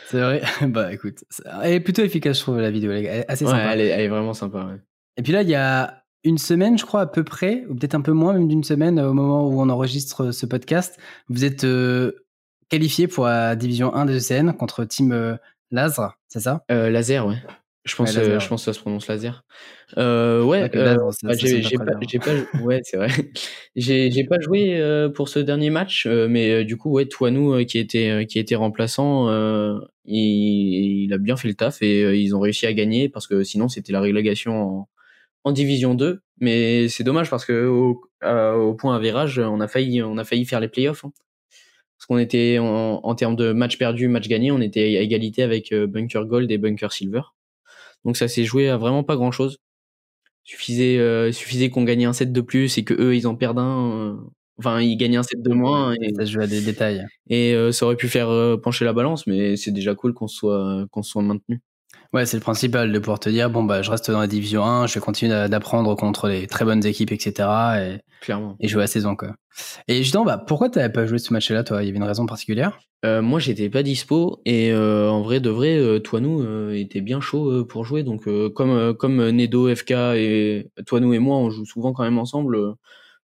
C'est vrai. (laughs) bah écoute, elle est plutôt efficace, je trouve, la vidéo. Elle est assez sympa. Elle est, elle est vraiment sympa. Ouais. Et puis là, il y a une semaine, je crois, à peu près, ou peut-être un peu moins, même d'une semaine, au moment où on enregistre ce podcast, vous êtes euh, qualifié pour la division 1 des ECN contre Team euh, Lazare, c'est ça? Euh, Laser, ouais. Je pense, euh, je pense que ça se prononce laser. Euh, ouais, bah, j'ai pas, pas, ouais, c'est vrai. (laughs) j'ai pas joué euh, pour ce dernier match, euh, mais du coup, ouais, Toinou qui était qui était remplaçant, il, il, a bien fait le taf et ils ont réussi à gagner parce que sinon c'était la relégation en, en division 2. Mais c'est dommage parce que au, au point à virage, on a failli on a failli faire les playoffs. Hein. Parce qu'on était en, en termes de match perdu, match gagné, on était à égalité avec Bunker Gold et Bunker Silver. Donc ça s'est joué à vraiment pas grand chose. Suffisait, euh, suffisait qu'on gagne un set de plus et que eux ils en perdent un. Euh, enfin, ils gagnent un set de moins. Et, ça se joue à des détails. Et euh, ça aurait pu faire pencher la balance, mais c'est déjà cool qu'on soit qu'on soit maintenu. Ouais, c'est le principal de pouvoir te dire bon bah je reste dans la division 1, je vais continuer d'apprendre contre les très bonnes équipes, etc. Et, Clairement. Et jouer la saison quoi. Et justement, bah pourquoi t'avais pas joué ce match-là, toi? Il y avait une raison particulière? Euh, Moi, j'étais pas dispo et euh, en vrai de vrai, euh, toi nous euh, était bien chaud euh, pour jouer. Donc comme comme Nedo, FK et toi nous et moi, on joue souvent quand même ensemble.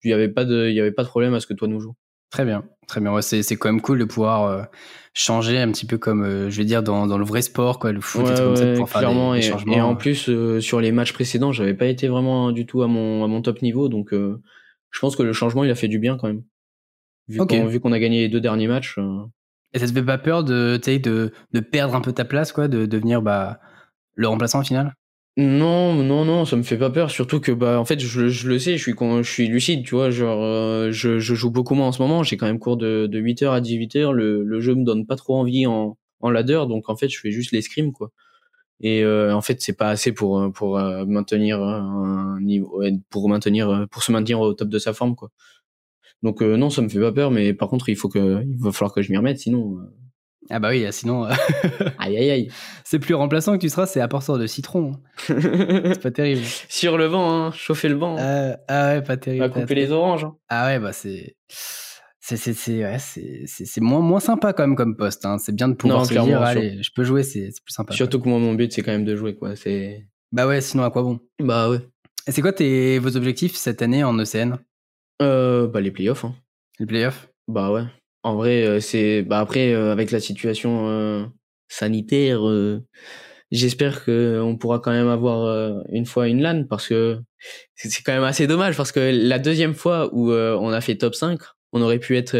il y avait pas de il y avait pas de problème à ce que toi nous joue. Très bien, très bien. Ouais, c'est c'est quand même cool de pouvoir changer un petit peu comme euh, je vais dire dans, dans le vrai sport quoi le foot et comme ça pour faire des, changements et, en plus euh, sur les matchs précédents j'avais pas été vraiment du tout à mon à mon top niveau donc euh, je pense que le changement il a fait du bien quand même. Vu qu'on vu qu'on a gagné les deux derniers matchs et ça te fait pas peur de de de perdre un peu ta place quoi de devenir bah le remplaçant au final? Non, non, non, ça me fait pas peur. Surtout que, bah, en fait, je, le sais, je suis, je suis lucide, tu vois. Genre, euh, je, joue beaucoup moins en ce moment. J'ai quand même cours de, de 8h à 18h. Le, le jeu me donne pas trop envie en, en ladder. Donc, en fait, je fais juste l'escrime, quoi. Et euh, en fait, c'est pas assez pour, euh, pour maintenir un niveau, pour maintenir, pour se maintenir au top de sa forme, quoi. Donc, non, ça me fait pas peur. Mais par contre, il faut que, il va falloir que je m'y remette. Sinon, ah bah oui, sinon. (laughs) aïe aïe aïe. C'est plus remplaçant que tu seras, c'est apporteur de citron. c'est pas terrible. (laughs) Sur le vent, hein, chauffer le vent. Euh, ah ouais, pas terrible. On va couper les oranges. Hein. Ah ouais, bah c'est. C'est c'est c'est ouais, c'est moins moins sympa quand même comme poste. Hein. C'est bien de pouvoir se dire allez, je peux jouer, c'est plus sympa. Surtout que moi mon but c'est quand même de jouer quoi. C'est. Bah ouais, sinon à quoi bon? Bah ouais. Et c'est quoi tes vos objectifs cette année en ECN euh, Bah les playoffs. Hein. Les playoffs? Bah ouais. En vrai, euh, c'est bah après euh, avec la situation euh, sanitaire, j'espère que on pourra quand même avoir une fois une LAN parce que c'est quand même assez dommage parce que la deuxième fois où on a fait top 5, on aurait pu être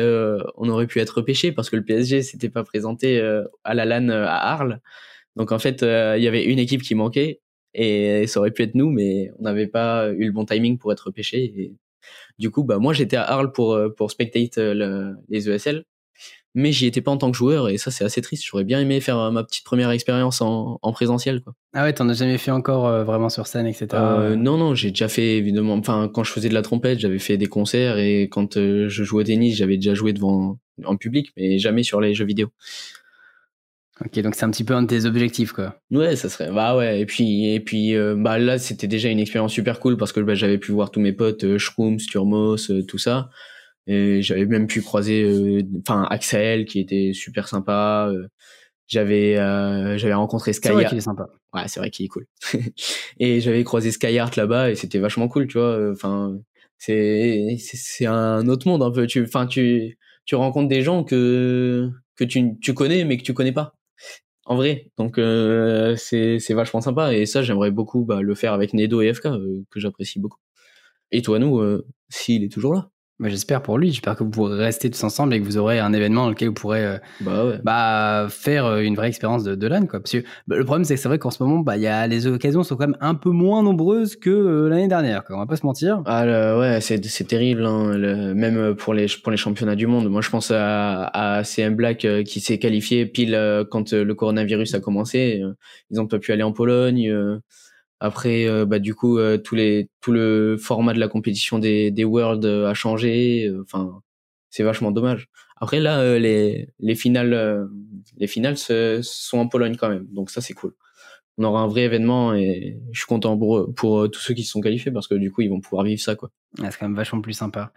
on aurait pu être repêché parce que le PSG s'était pas présenté à la LAN à Arles. Donc en fait, il y avait une équipe qui manquait et ça aurait pu être nous mais on n'avait pas eu le bon timing pour être repêché du coup, bah moi j'étais à Arles pour euh, pour spectate euh, les ESL, mais j'y étais pas en tant que joueur et ça c'est assez triste. J'aurais bien aimé faire euh, ma petite première expérience en, en présentiel quoi. Ah ouais, t'en as jamais fait encore vraiment sur scène, etc. non non, j'ai déjà fait évidemment. Enfin quand je faisais de la trompette, j'avais fait des concerts et quand je jouais au tennis, j'avais déjà joué devant en public, mais jamais sur les jeux vidéo. Ok, donc c'est un petit peu un de tes objectifs, quoi. Ouais, ça serait. Bah ouais. Et puis, et puis, euh, bah là, c'était déjà une expérience super cool parce que bah, j'avais pu voir tous mes potes, euh, Shrooms, Turmos, euh, tout ça. Et j'avais même pu croiser, euh, enfin, Axel qui était super sympa. j'avais, j'avais rencontré Skyheart. C'est vrai qu'il est sympa. Ouais, c'est vrai qu'il est cool. (laughs) et j'avais croisé Skyheart là-bas et c'était vachement cool, tu vois. Enfin, c'est, c'est un autre monde un peu. Tu, enfin, tu, tu rencontres des gens que que tu, tu connais mais que tu connais pas en vrai. Donc euh, c'est vachement sympa et ça j'aimerais beaucoup bah, le faire avec Nedo et FK euh, que j'apprécie beaucoup. Et toi nous euh, s'il est toujours là. Bah, j'espère pour lui. J'espère que vous pourrez rester tous ensemble et que vous aurez un événement dans lequel vous pourrez euh, bah, ouais. bah, faire euh, une vraie expérience de, de LAN. Quoi. Parce que bah, le problème, c'est que c'est vrai qu'en ce moment, bah, y a, les occasions sont quand même un peu moins nombreuses que euh, l'année dernière. Quoi. On va pas se mentir. Ah, ouais, c'est, c'est terrible. Hein, le, même pour les, pour les championnats du monde. Moi, je pense à, à CM Black qui s'est qualifié pile quand le coronavirus a commencé. Ils ont pas pu aller en Pologne. Après, euh, bah, du coup, euh, tous tout le format de la compétition des, des Worlds euh, a changé. Enfin, c'est vachement dommage. Après, là, les, les finales, les finales sont en Pologne quand même. Donc ça, c'est cool. On aura un vrai événement et je suis content pour, pour tous ceux qui se sont qualifiés parce que du coup, ils vont pouvoir vivre ça, quoi. c'est quand même vachement plus sympa.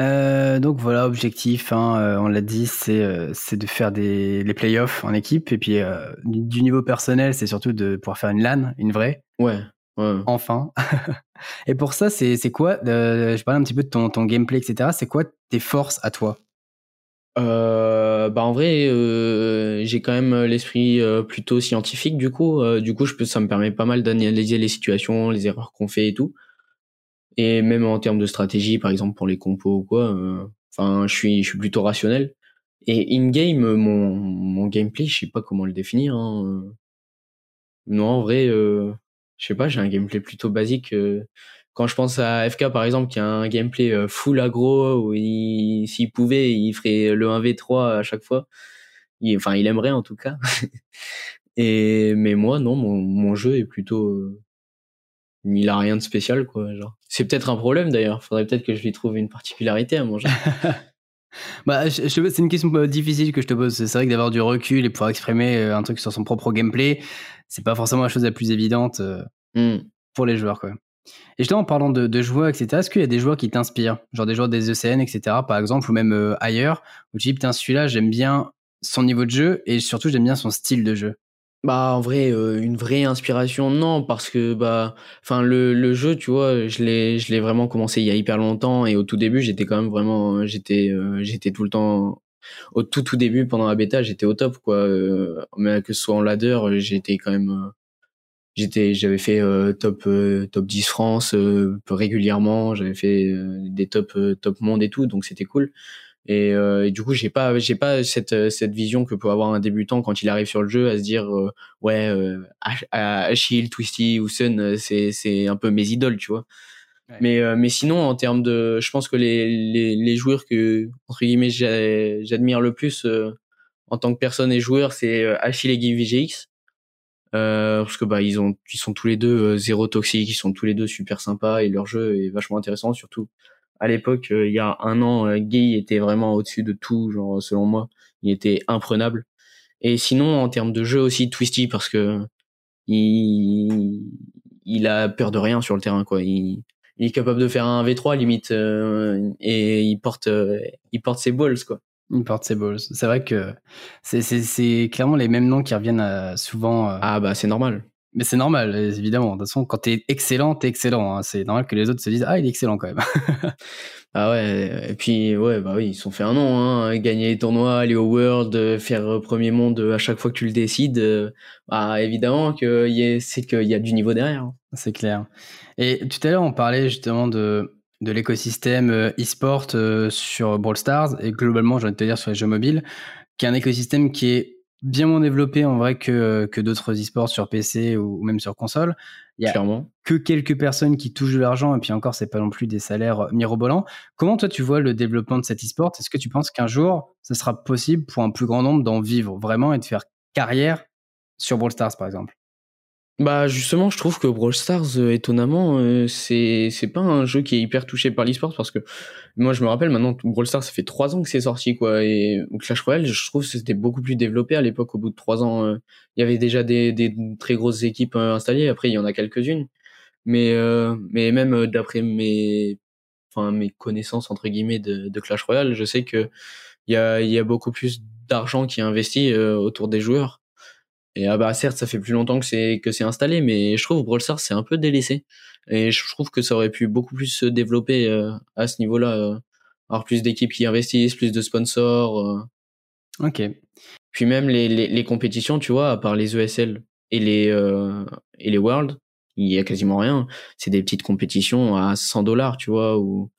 Euh, donc voilà, objectif, hein, euh, on l'a dit, c'est euh, c'est de faire des les playoffs en équipe et puis du, niveau personnel, c'est surtout de pouvoir faire une LAN, une vraie. Ouais. ouais. Enfin. (laughs) et pour ça, c'est quoi Je parlais un petit peu de ton ton gameplay, etc. C'est quoi tes forces à toi? Bah en vrai, j'ai quand même l'esprit plutôt scientifique du coup. du coup, je peux, ça me permet pas mal d'analyser les situations, les erreurs qu'on fait et tout. Et même en termes de stratégie, par exemple pour les compos ou quoi, euh, enfin, je suis, je suis plutôt rationnel. Et in-game, mon, mon gameplay, je sais pas comment le définir. Hein. Euh. Non, en vrai, euh, je sais pas, j'ai un gameplay plutôt basique. Quand je pense à FK, par exemple, qui a un gameplay full aggro, où s'il pouvait, il ferait le 1v3 à chaque fois. Enfin, il aimerait en tout cas. (laughs) Et mais moi, non, mon, mon jeu est plutôt il a rien de spécial quoi genre. C'est peut-être un problème d'ailleurs. Faudrait peut-être que je lui trouve une particularité à manger (laughs) bah je, c'est une question euh, difficile que je te pose. C'est vrai que d'avoir du recul et pouvoir exprimer euh, un truc sur son propre gameplay c'est pas forcément la chose la plus évidente euh, hmm. pour les joueurs quoi. Et justement en parlant de, de joueurs etc est-ce qu'il y a des joueurs qui t'inspirent? Genre des joueurs des ECN etc par exemple ou même ailleurs où tu dis putain celui-là j'aime bien son niveau de jeu et surtout j'aime bien son style de jeu bah en vrai euh, une vraie inspiration non parce que bah enfin le, le jeu tu vois je l'ai je l'ai vraiment commencé il y a hyper longtemps et au tout début j'étais quand même vraiment j'étais euh, j'étais tout le temps au tout tout début pendant la bêta j'étais au top quoi euh, mais que ce soit en ladder j'étais quand même j'étais j'avais fait top top 10 France régulièrement j'avais fait des top top monde et tout donc c'était cool et, euh, et, du coup, j'ai pas, j'ai pas cette cette vision que peut avoir un débutant quand il arrive sur le jeu à se dire euh, ouais, euh, Achille, Twisty ou Sun, euh, c'est c'est un peu mes idoles, tu vois. Mais euh, mais sinon, en termes de, je pense que les les, les joueurs que entre guillemets j'admire le plus en tant que personne et joueur, c'est Achille et Guy VGX. Euh, parce que bah ils ont ils sont tous les deux zéro toxique ils sont tous les deux super sympas et leur jeu est vachement intéressant surtout à l'époque, euh, il y a un an, euh, Gay était vraiment au-dessus de tout, genre selon moi, il était imprenable. Et sinon, en termes de jeu aussi, Twisty parce que il, il a peur de rien sur le terrain, quoi. Il, il est capable de faire un V3 limite euh, et il porte, il porte ses balls, quoi. Il porte ses balls. C'est vrai que c'est, c'est, c'est clairement les mêmes noms qui reviennent souvent. Ah bah c'est normal. Mais c'est normal, évidemment. De toute façon, quand t'es excellent, t'es excellent. Hein. C'est normal que les autres se disent Ah, il est excellent quand même. (laughs) ah ouais, et puis, ouais, bah oui, ils sont fait un nom. Hein. Gagner les tournois, aller au World, faire premier monde à chaque fois que tu le décides. Bah, évidemment, que c'est qu'il y a du niveau derrière. Hein. C'est clair. Et tout à l'heure, on parlait justement de, de l'écosystème euh, e-sport euh, sur Brawl Stars et globalement, j'ai envie de te dire sur les jeux mobiles, qui est un écosystème qui est bien moins développé en vrai que, que d'autres e-sports sur PC ou, même sur console. Il y a Clairement. que quelques personnes qui touchent de l'argent et puis encore, c'est pas non plus des salaires mirobolants. Comment toi tu vois le développement de cet e-sport? Est-ce que tu penses qu'un jour, ce sera possible pour un plus grand nombre d'en vivre vraiment et de faire carrière sur Brawl Stars par exemple? Bah justement, je trouve que Brawl Stars, euh, étonnamment, euh, c'est c'est pas un jeu qui est hyper touché par l'e-sport parce que moi je me rappelle maintenant Brawl Stars ça fait trois ans que c'est sorti quoi. Et Clash Royale je trouve que c'était beaucoup plus développé à l'époque. Au bout de trois ans euh, il y avait déjà des, des très grosses équipes installées. Après il y en a quelques-unes. Mais mais même d'après mes enfin mes connaissances entre guillemets de, de Clash Royale je sais que il y a il y a beaucoup plus d'argent qui est investi autour des joueurs et ah bah certes, ça fait plus longtemps que c'est que c'est installé, mais je trouve Brawl Stars c'est un peu délaissé. Et je trouve que ça aurait pu beaucoup plus se développer euh, à ce niveau-là, euh, avoir plus d'équipes qui investissent, plus de sponsors. Euh. Ok. Puis même les, les, les, compétitions, tu vois, à part les ESL et les et les Worlds, il y a quasiment rien. C'est des petites compétitions à 100 dollars, tu vois, où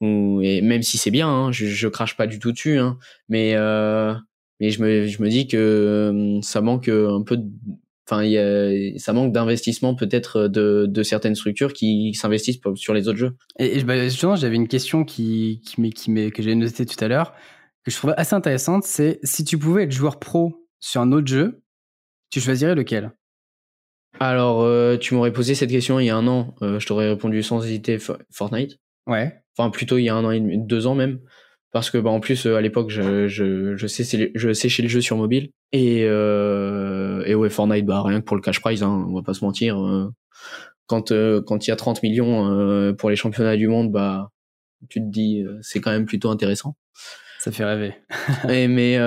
ou et même si c'est bien, hein, je, je crache pas du tout dessus, hein, mais euh, mais je me je me dis que hum, ça manque un peu de enfin il y a, ça manque d'investissement peut-être de, de certaines structures qui s'investissent sur les autres jeux. Et, bah, justement, j'avais une question qui qui, qui que j'ai notée tout à l'heure que je trouvais assez intéressante, c'est si tu pouvais être joueur pro sur un autre jeu, tu choisirais lequel? Alors, euh, tu m'aurais posé cette question il y a un an, euh, je t'aurais répondu sans hésiter Fortnite. Ouais. Enfin, plutôt il y a un an et demi, deux ans même parce que bah en plus euh, à l'époque je je je sais je séchais le jeu sur mobile. Et euh, et ouais Fortnite bah rien que pour le cash prize hein, on va pas se mentir euh, quand euh, quand il y a 30 millions pour les championnats du monde bah tu te dis c'est quand même plutôt intéressant. Ça fait rêver. (laughs) Et mais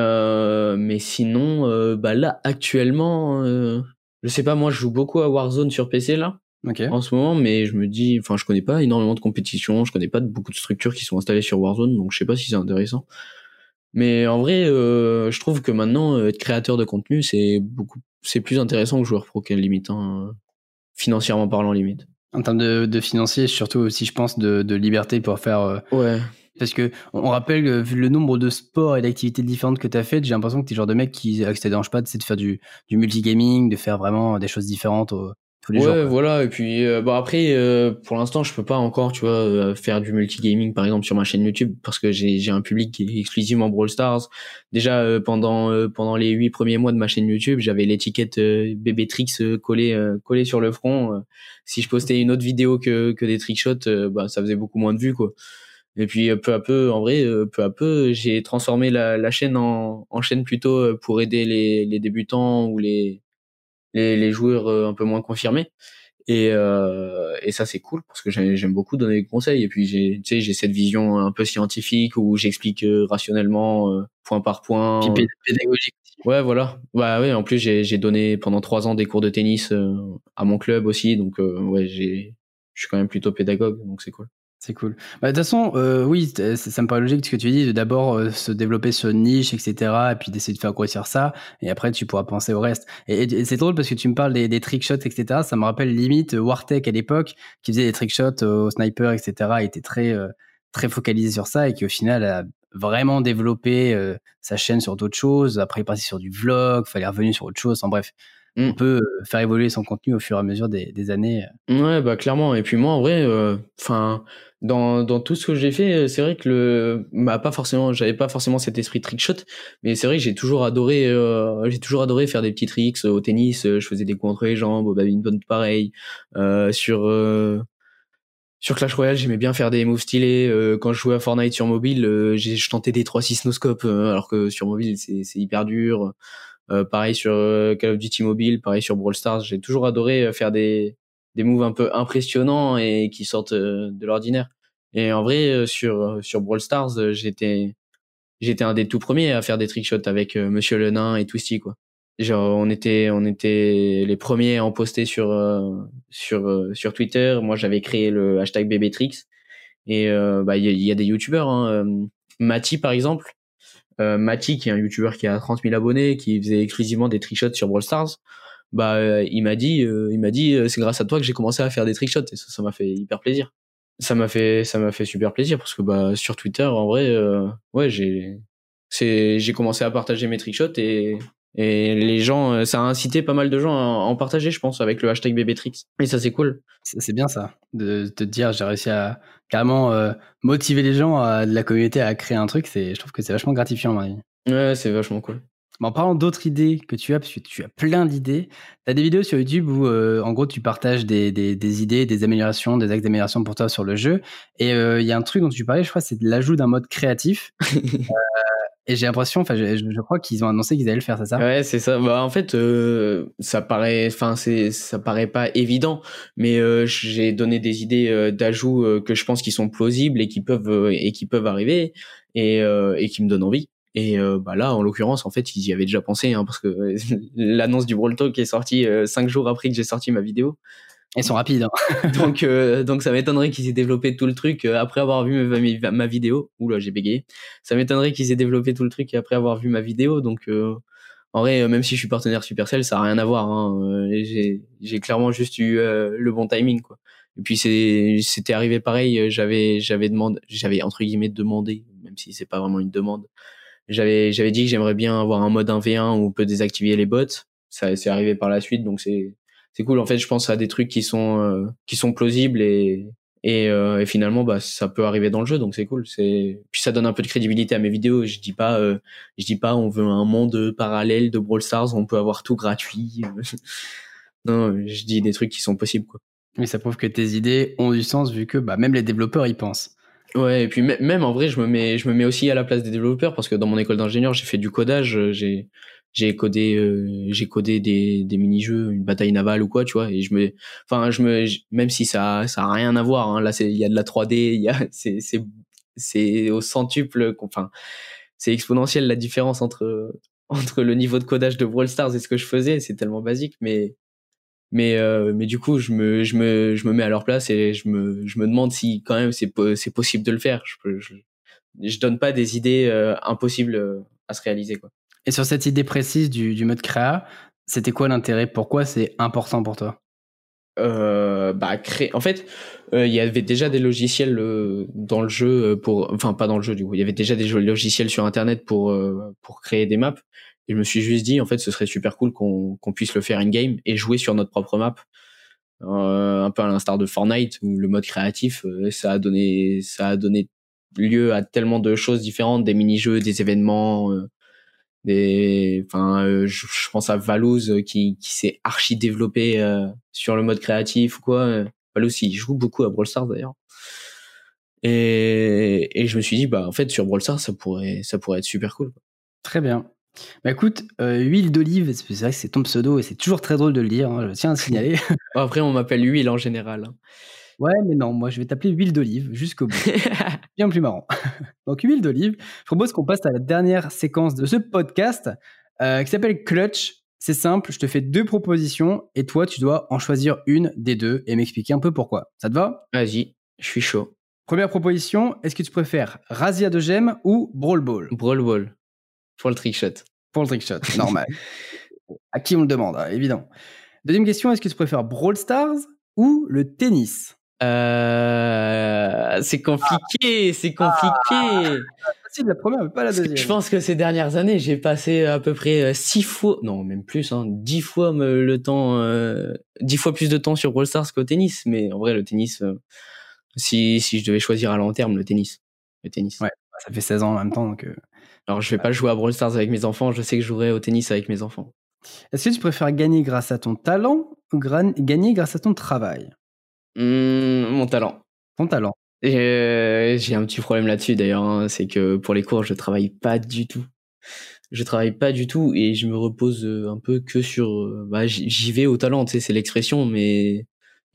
mais sinon bah là actuellement je sais pas moi je joue beaucoup à Warzone sur PC là en ce moment, mais je me dis, enfin, je connais pas énormément de compétitions, je connais pas beaucoup de structures qui sont installées sur Warzone, donc je sais pas si c'est intéressant. Mais en vrai, euh, je trouve que maintenant, euh, être créateur de contenu, c'est beaucoup, c'est plus intéressant que joueur pro qu'un limite, hein, financièrement parlant limite. En termes de, de financier, surtout aussi, je pense, de, de liberté pour faire. Euh, ouais. Parce que on rappelle vu le nombre de sports et d'activités différentes que tu as faites, j'ai l'impression que tu es le genre de mec qui, que ça dérange pas de faire du, du multigaming, de faire vraiment des choses différentes ouais, voilà. Et puis, euh, bon après, euh, pour l'instant, je peux pas encore, tu vois, euh, faire du multigaming, par exemple, sur ma chaîne YouTube, parce que j'ai un public qui est exclusivement Brawl Stars. Déjà pendant pendant les huit premiers mois de ma chaîne YouTube, j'avais l'étiquette bébé tricks collée collée sur le front. si je postais une autre vidéo que que des trickshots, bah ça faisait beaucoup moins de vues, quoi. Et puis peu à peu, en vrai, peu à peu, j'ai transformé la, la chaîne en, en chaîne plutôt pour aider les, les débutants ou les les, les joueurs euh, un peu moins confirmés. Et, euh, et ça c'est cool parce que j'aime beaucoup donner des conseils. Et puis j'ai tu sais j'ai cette vision un peu scientifique où j'explique euh, rationnellement euh, point par point. Puis pédagogique ouais voilà. Bah ouais en plus j'ai j'ai donné pendant trois ans des cours de tennis à mon club aussi. Donc ouais j'ai je suis quand même plutôt pédagogue donc c'est cool c'est cool. Bah, de toute façon, euh, oui, ça me paraît logique ce que tu dis, de d'abord euh, se développer sur une niche, etc., et puis d'essayer de faire grossir ça, et après tu pourras penser au reste. Et, c'est drôle parce que tu me parles des, des trickshots, etc., ça me rappelle limite Wartech à l'époque, qui faisait des trickshots au sniper, etc., et était très, euh, très focalisé sur ça, et qui au final a vraiment développé sa chaîne sur d'autres choses. Après, il est passé sur du vlog, fallait revenir sur autre chose, en bref on mm. peut euh, faire évoluer son contenu au fur et à mesure des, des années. Euh. Ouais, bah clairement. Et puis moi, en vrai, euh, enfin, dans, dans tout ce que j'ai fait, c'est vrai que le, bah pas forcément, j'avais pas forcément cet esprit trickshot, mais c'est vrai que j'ai toujours adoré, j'ai toujours adoré faire des petits tricks au tennis. je faisais des coups entre les jambes, au badminton pareil. sur sur Clash Royale, j'aimais bien faire des moves stylés. quand je jouais à Fortnite sur mobile, j'ai je tentais des 3-6 no alors que sur mobile c'est c'est hyper dur. Euh, pareil sur euh, Call of Duty Mobile, pareil sur Brawl Stars. J'ai toujours adoré euh, faire des, des moves un peu impressionnants et qui sortent de l'ordinaire. Et en vrai, sur, sur Brawl Stars, j'étais, j'étais un des tout premiers à faire des trickshots avec Monsieur le Nain et Twisty, quoi. Genre, on était, on était les premiers à en poster sur, sur, sur Twitter. Moi, j'avais créé le hashtag BBTricks. Et, bah, il y, a des youtubeurs, hein. Mati, par exemple, euh, Mati, qui est un YouTuber qui a 30 000 abonnés, qui faisait exclusivement des trickshots sur Brawl Stars, bah euh, il m'a dit, euh, il m'a dit, euh, c'est grâce à toi que j'ai commencé à faire des trickshots et ça, m'a fait hyper plaisir. Ça m'a fait, ça m'a fait super plaisir parce que bah sur Twitter, en vrai, ouais, j'ai, c'est, j'ai commencé à partager mes trickshots et et les gens, ça a incité pas mal de gens à en partager, je pense, avec le hashtag BBTrix. Et ça, c'est cool. C'est bien ça, de te dire, j'ai réussi à carrément euh, motiver les gens à, de la communauté à créer un truc. Je trouve que c'est vachement gratifiant, Marie. Ouais, c'est vachement cool. en parlant d'autres idées que tu as, parce que tu as plein d'idées, tu as des vidéos sur YouTube où, euh, en gros, tu partages des, des, des, idées, des améliorations, des axes d'amélioration pour toi sur le jeu. Et euh, il y a un truc dont tu parlais, je crois, c'est l'ajout d'un mode créatif. (laughs) Et j'ai l'impression, enfin, je, je, crois qu'ils ont annoncé qu'ils allaient le faire, c'est ça? Ouais, c'est ça. Bah, en fait, euh, ça paraît, enfin, c'est, ça paraît pas évident, mais euh, j'ai donné des idées euh, d'ajout euh, que je pense qui sont plausibles et qui peuvent et qui peuvent arriver et et qui me donnent envie. Et bah là, en l'occurrence, en fait, ils y avaient déjà pensé, hein, parce que (laughs) l'annonce du Brawl Talk est sortie cinq jours après que j'ai sorti ma vidéo. Ils sont rapides. Hein. (laughs) donc, euh, donc ça m'étonnerait qu'ils aient développé tout le truc euh, après avoir vu ma, ma vidéo. Oula, j'ai bégayé. Ça m'étonnerait qu'ils aient développé tout le truc après avoir vu ma vidéo. Donc, euh, en vrai, même si je suis partenaire Supercell, ça a rien à voir. Hein. J'ai, j'ai clairement juste eu le bon timing, quoi. Et puis c'était arrivé pareil. J'avais j'avais demandé, j'avais entre guillemets demandé, même si c'est pas vraiment une demande. J'avais j'avais dit que j'aimerais bien avoir un mode 1v1 où on peut désactiver les bots. Ça c'est arrivé par la suite, donc c'est c'est cool. En fait, je pense à des trucs qui sont euh, qui sont plausibles et et, euh, et, finalement bah ça peut arriver dans le jeu donc c'est cool. C'est puis ça donne un peu de crédibilité à mes vidéos. Je dis pas euh, je dis pas on veut un monde parallèle de Brawl Stars où on peut avoir tout gratuit. (laughs) Non je dis des trucs qui sont possibles quoi. Mais ça prouve que tes idées ont du sens vu que bah même les développeurs y pensent. Ouais et puis même en vrai je me mets je me mets aussi à la place des développeurs parce que dans mon école d'ingénieur j'ai fait du codage j'ai j'ai codé euh, j'ai codé des, des mini jeux une bataille navale ou quoi tu vois et je me enfin je me même si ça ça a rien à voir hein, là c'est il y a de la 3D il y a (laughs) c'est c'est c'est au centuple enfin c'est exponentiel la différence entre (laughs) entre le niveau de codage de Brawl Stars et ce que je faisais c'est tellement basique mais mais euh, mais du coup je me je me je me mets à leur place et je me je me demande si quand même c'est c'est possible de le faire. Je, je je donne pas des idées euh, impossibles à se réaliser quoi et sur cette idée précise du, mode créa, c'était quoi l'intérêt? Pourquoi c'est important pour toi? Euh, bah en fait euh, il y avait déjà des logiciels euh, dans le jeu enfin pas dans le jeu du coup. Il y avait déjà des logiciels sur internet pour créer des maps. Et je me suis juste dit en fait ce serait super cool qu'on puisse le faire in game et jouer sur notre propre map. Un peu à l'instar de Fortnite où le mode créatif ça a donné ça a donné lieu à tellement de choses différentes des mini-jeux des événements des enfin euh, je, pense à Valouz euh, qui qui s'est archi développé euh, sur le mode créatif ou quoi Valouz il joue beaucoup à Brawl Stars d'ailleurs et et je me suis dit bah en fait sur Brawl Stars ça pourrait ça pourrait être super cool très bien bah écoute, huile d'olive, c'est vrai que c'est ton pseudo et c'est toujours très drôle de le dire, hein, je tiens à signaler. (laughs) Après, on m'appelle huile en général. Hein. Ouais, mais non, moi je vais t'appeler huile d'olive jusqu'au bout. (laughs) Bien plus marrant. (laughs) Donc huile d'olive, je propose qu'on passe à la dernière séquence de ce podcast euh, qui s'appelle Clutch. C'est simple, je te fais deux propositions et toi tu dois en choisir une des deux et m'expliquer un peu pourquoi. Ça te va? Vas-y, je suis chaud. Première proposition, est-ce que tu préfères Razia de Gemme ou Brawl Ball? Brawl Ball. Pour le trickshot. Pour le trickshot, (laughs) normal. à qui on le demande, hein, évidemment. Deuxième question, est-ce que tu préfères Brawl Stars ou le tennis? Euh, c'est compliqué, c'est compliqué. Ah, c'est la première, mais pas la deuxième. Je pense que ces dernières années, j'ai passé à peu près euh, six fois, non, même plus, hein, dix fois le temps, euh, dix fois plus de temps sur Brawl Stars qu'au tennis. Mais en vrai, le tennis, euh, si, si je devais choisir à long terme, le tennis. Le tennis. Ouais, ça fait 16 ans en même temps, donc. Alors, je vais pas jouer à Brawl Stars avec mes enfants, je sais que je jouerai au tennis avec mes enfants. Est-ce que tu préfères gagner grâce à ton talent ou gagner grâce à ton travail? Mmh, mon talent. Ton talent. Euh, j'ai un petit problème là-dessus d'ailleurs, hein, c'est que pour les cours, je travaille pas du tout. Je travaille pas du tout et je me repose euh, un peu que sur. Euh, bah, j'y vais au talent, tu sais, c'est l'expression, mais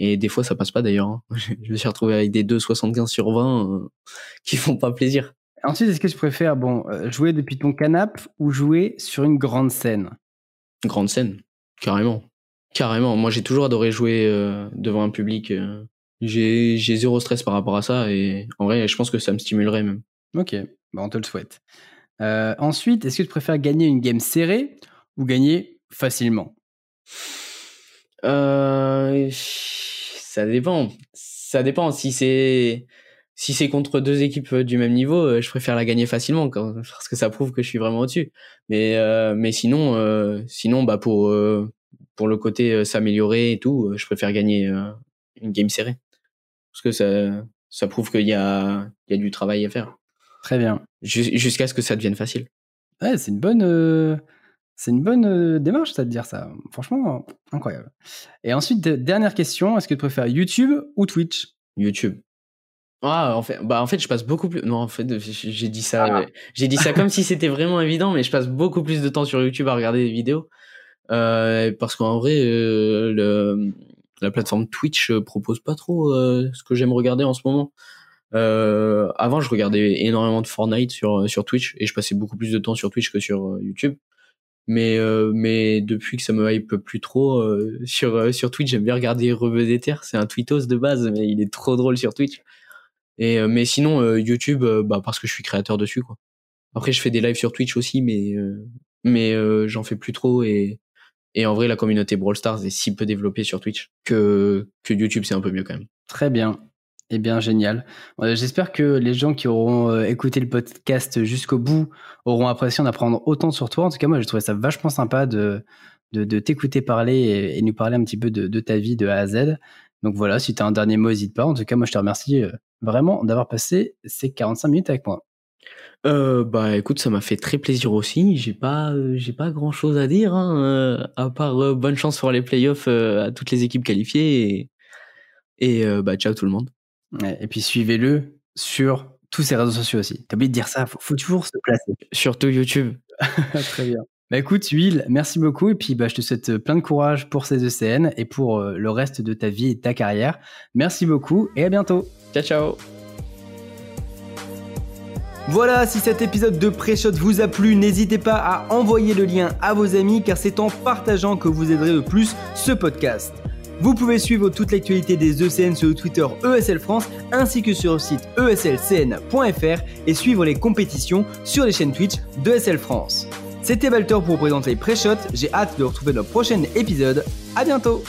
et des fois ça passe pas d'ailleurs. Hein. (laughs) Je me suis retrouvé avec des 2,75 sur 20 (laughs) qui font pas plaisir. Ensuite, est-ce que tu préfères bon jouer depuis ton canapé ou jouer sur une grande scène? Grande scène, carrément. Carrément. Moi, j'ai toujours adoré jouer euh, devant un public. Euh. J'ai, zéro stress par rapport à ça et en vrai, je pense que ça me stimulerait même. Ok, bon, on te le souhaite. Euh, ensuite, est-ce que tu préfères gagner une game serrée ou gagner facilement? Ça dépend. Ça dépend. Si c'est si c'est contre deux équipes du même niveau, je préfère la gagner facilement parce que ça prouve que je suis vraiment au-dessus. Mais mais sinon sinon bah pour pour le côté s'améliorer et tout, je préfère gagner une game serrée. Parce que ça, ça prouve qu'il y a, il y a du travail à faire. Très bien. Jusqu'à ce que ça devienne facile. Ouais, c'est une bonne, c'est une bonne démarche, ça de dire ça. Franchement, incroyable. Et ensuite, dernière question, est-ce que tu préfères YouTube ou Twitch? YouTube. Ah, en fait, bah en fait, je passe beaucoup plus. Non, en fait, j'ai dit ça. Ah. J'ai dit ça comme si (laughs) c'était vraiment évident, mais je passe beaucoup plus de temps sur YouTube à regarder des vidéos parce qu'en vrai, euh, le, la plateforme Twitch euh, propose pas trop ce que j'aime regarder en ce moment. Euh, avant, je regardais énormément de Fortnite sur sur Twitch et je passais beaucoup plus de temps sur Twitch que sur YouTube. Mais euh, mais depuis que ça me hype plus trop euh, (laughs) sur sur Twitch, j'aime bien regarder Reveux d'Ether. C'est un tweetos de base, mais il est trop drôle sur Twitch. Et mais sinon YouTube, bah parce que je suis créateur dessus quoi. Après, je fais des lives sur Twitch aussi, mais mais j'en fais plus trop et et en vrai, la communauté Brawl Stars est si peu développée sur Twitch que, que YouTube, c'est un peu mieux quand même. Très bien. Eh bien, génial. J'espère que les gens qui auront écouté le podcast jusqu'au bout auront apprécié en apprendre autant sur toi. En tout cas, moi, j'ai trouvé ça vachement sympa de, de, t'écouter parler et, nous parler un petit peu de, ta vie de A à Z. Donc voilà, si tu as un dernier mot, n'hésite pas. En tout cas, moi, je te remercie vraiment d'avoir passé ces 45 minutes avec moi. Euh, bah écoute, ça m'a fait très plaisir aussi. J'ai pas, euh, j'ai pas grand chose à dire, hein, euh, à part bonne chance pour les playoffs à toutes les équipes qualifiées et, et bah ciao tout le monde. et puis suivez-le sur tous ses réseaux sociaux aussi. T'as oublié de dire ça, faut, faut toujours se placer. Surtout YouTube. (laughs) Très bien. Bah écoute, Will, merci beaucoup et puis bah, je te souhaite plein de courage pour ces ECN et pour le reste de ta vie et de ta carrière. Merci beaucoup et à bientôt. Ciao ciao. Voilà, si cet épisode de Pré-Shot vous a plu, n'hésitez pas à envoyer le lien à vos amis car c'est en partageant que vous aiderez le plus ce podcast. Vous pouvez suivre toute l'actualité des ECN sur le Twitter ESL France ainsi que sur le site eslcn.fr et suivre les compétitions sur les chaînes Twitch d'ESL France. C'était Walter pour vous présenter Pré-Shot, j'ai hâte de retrouver notre prochain épisode. À bientôt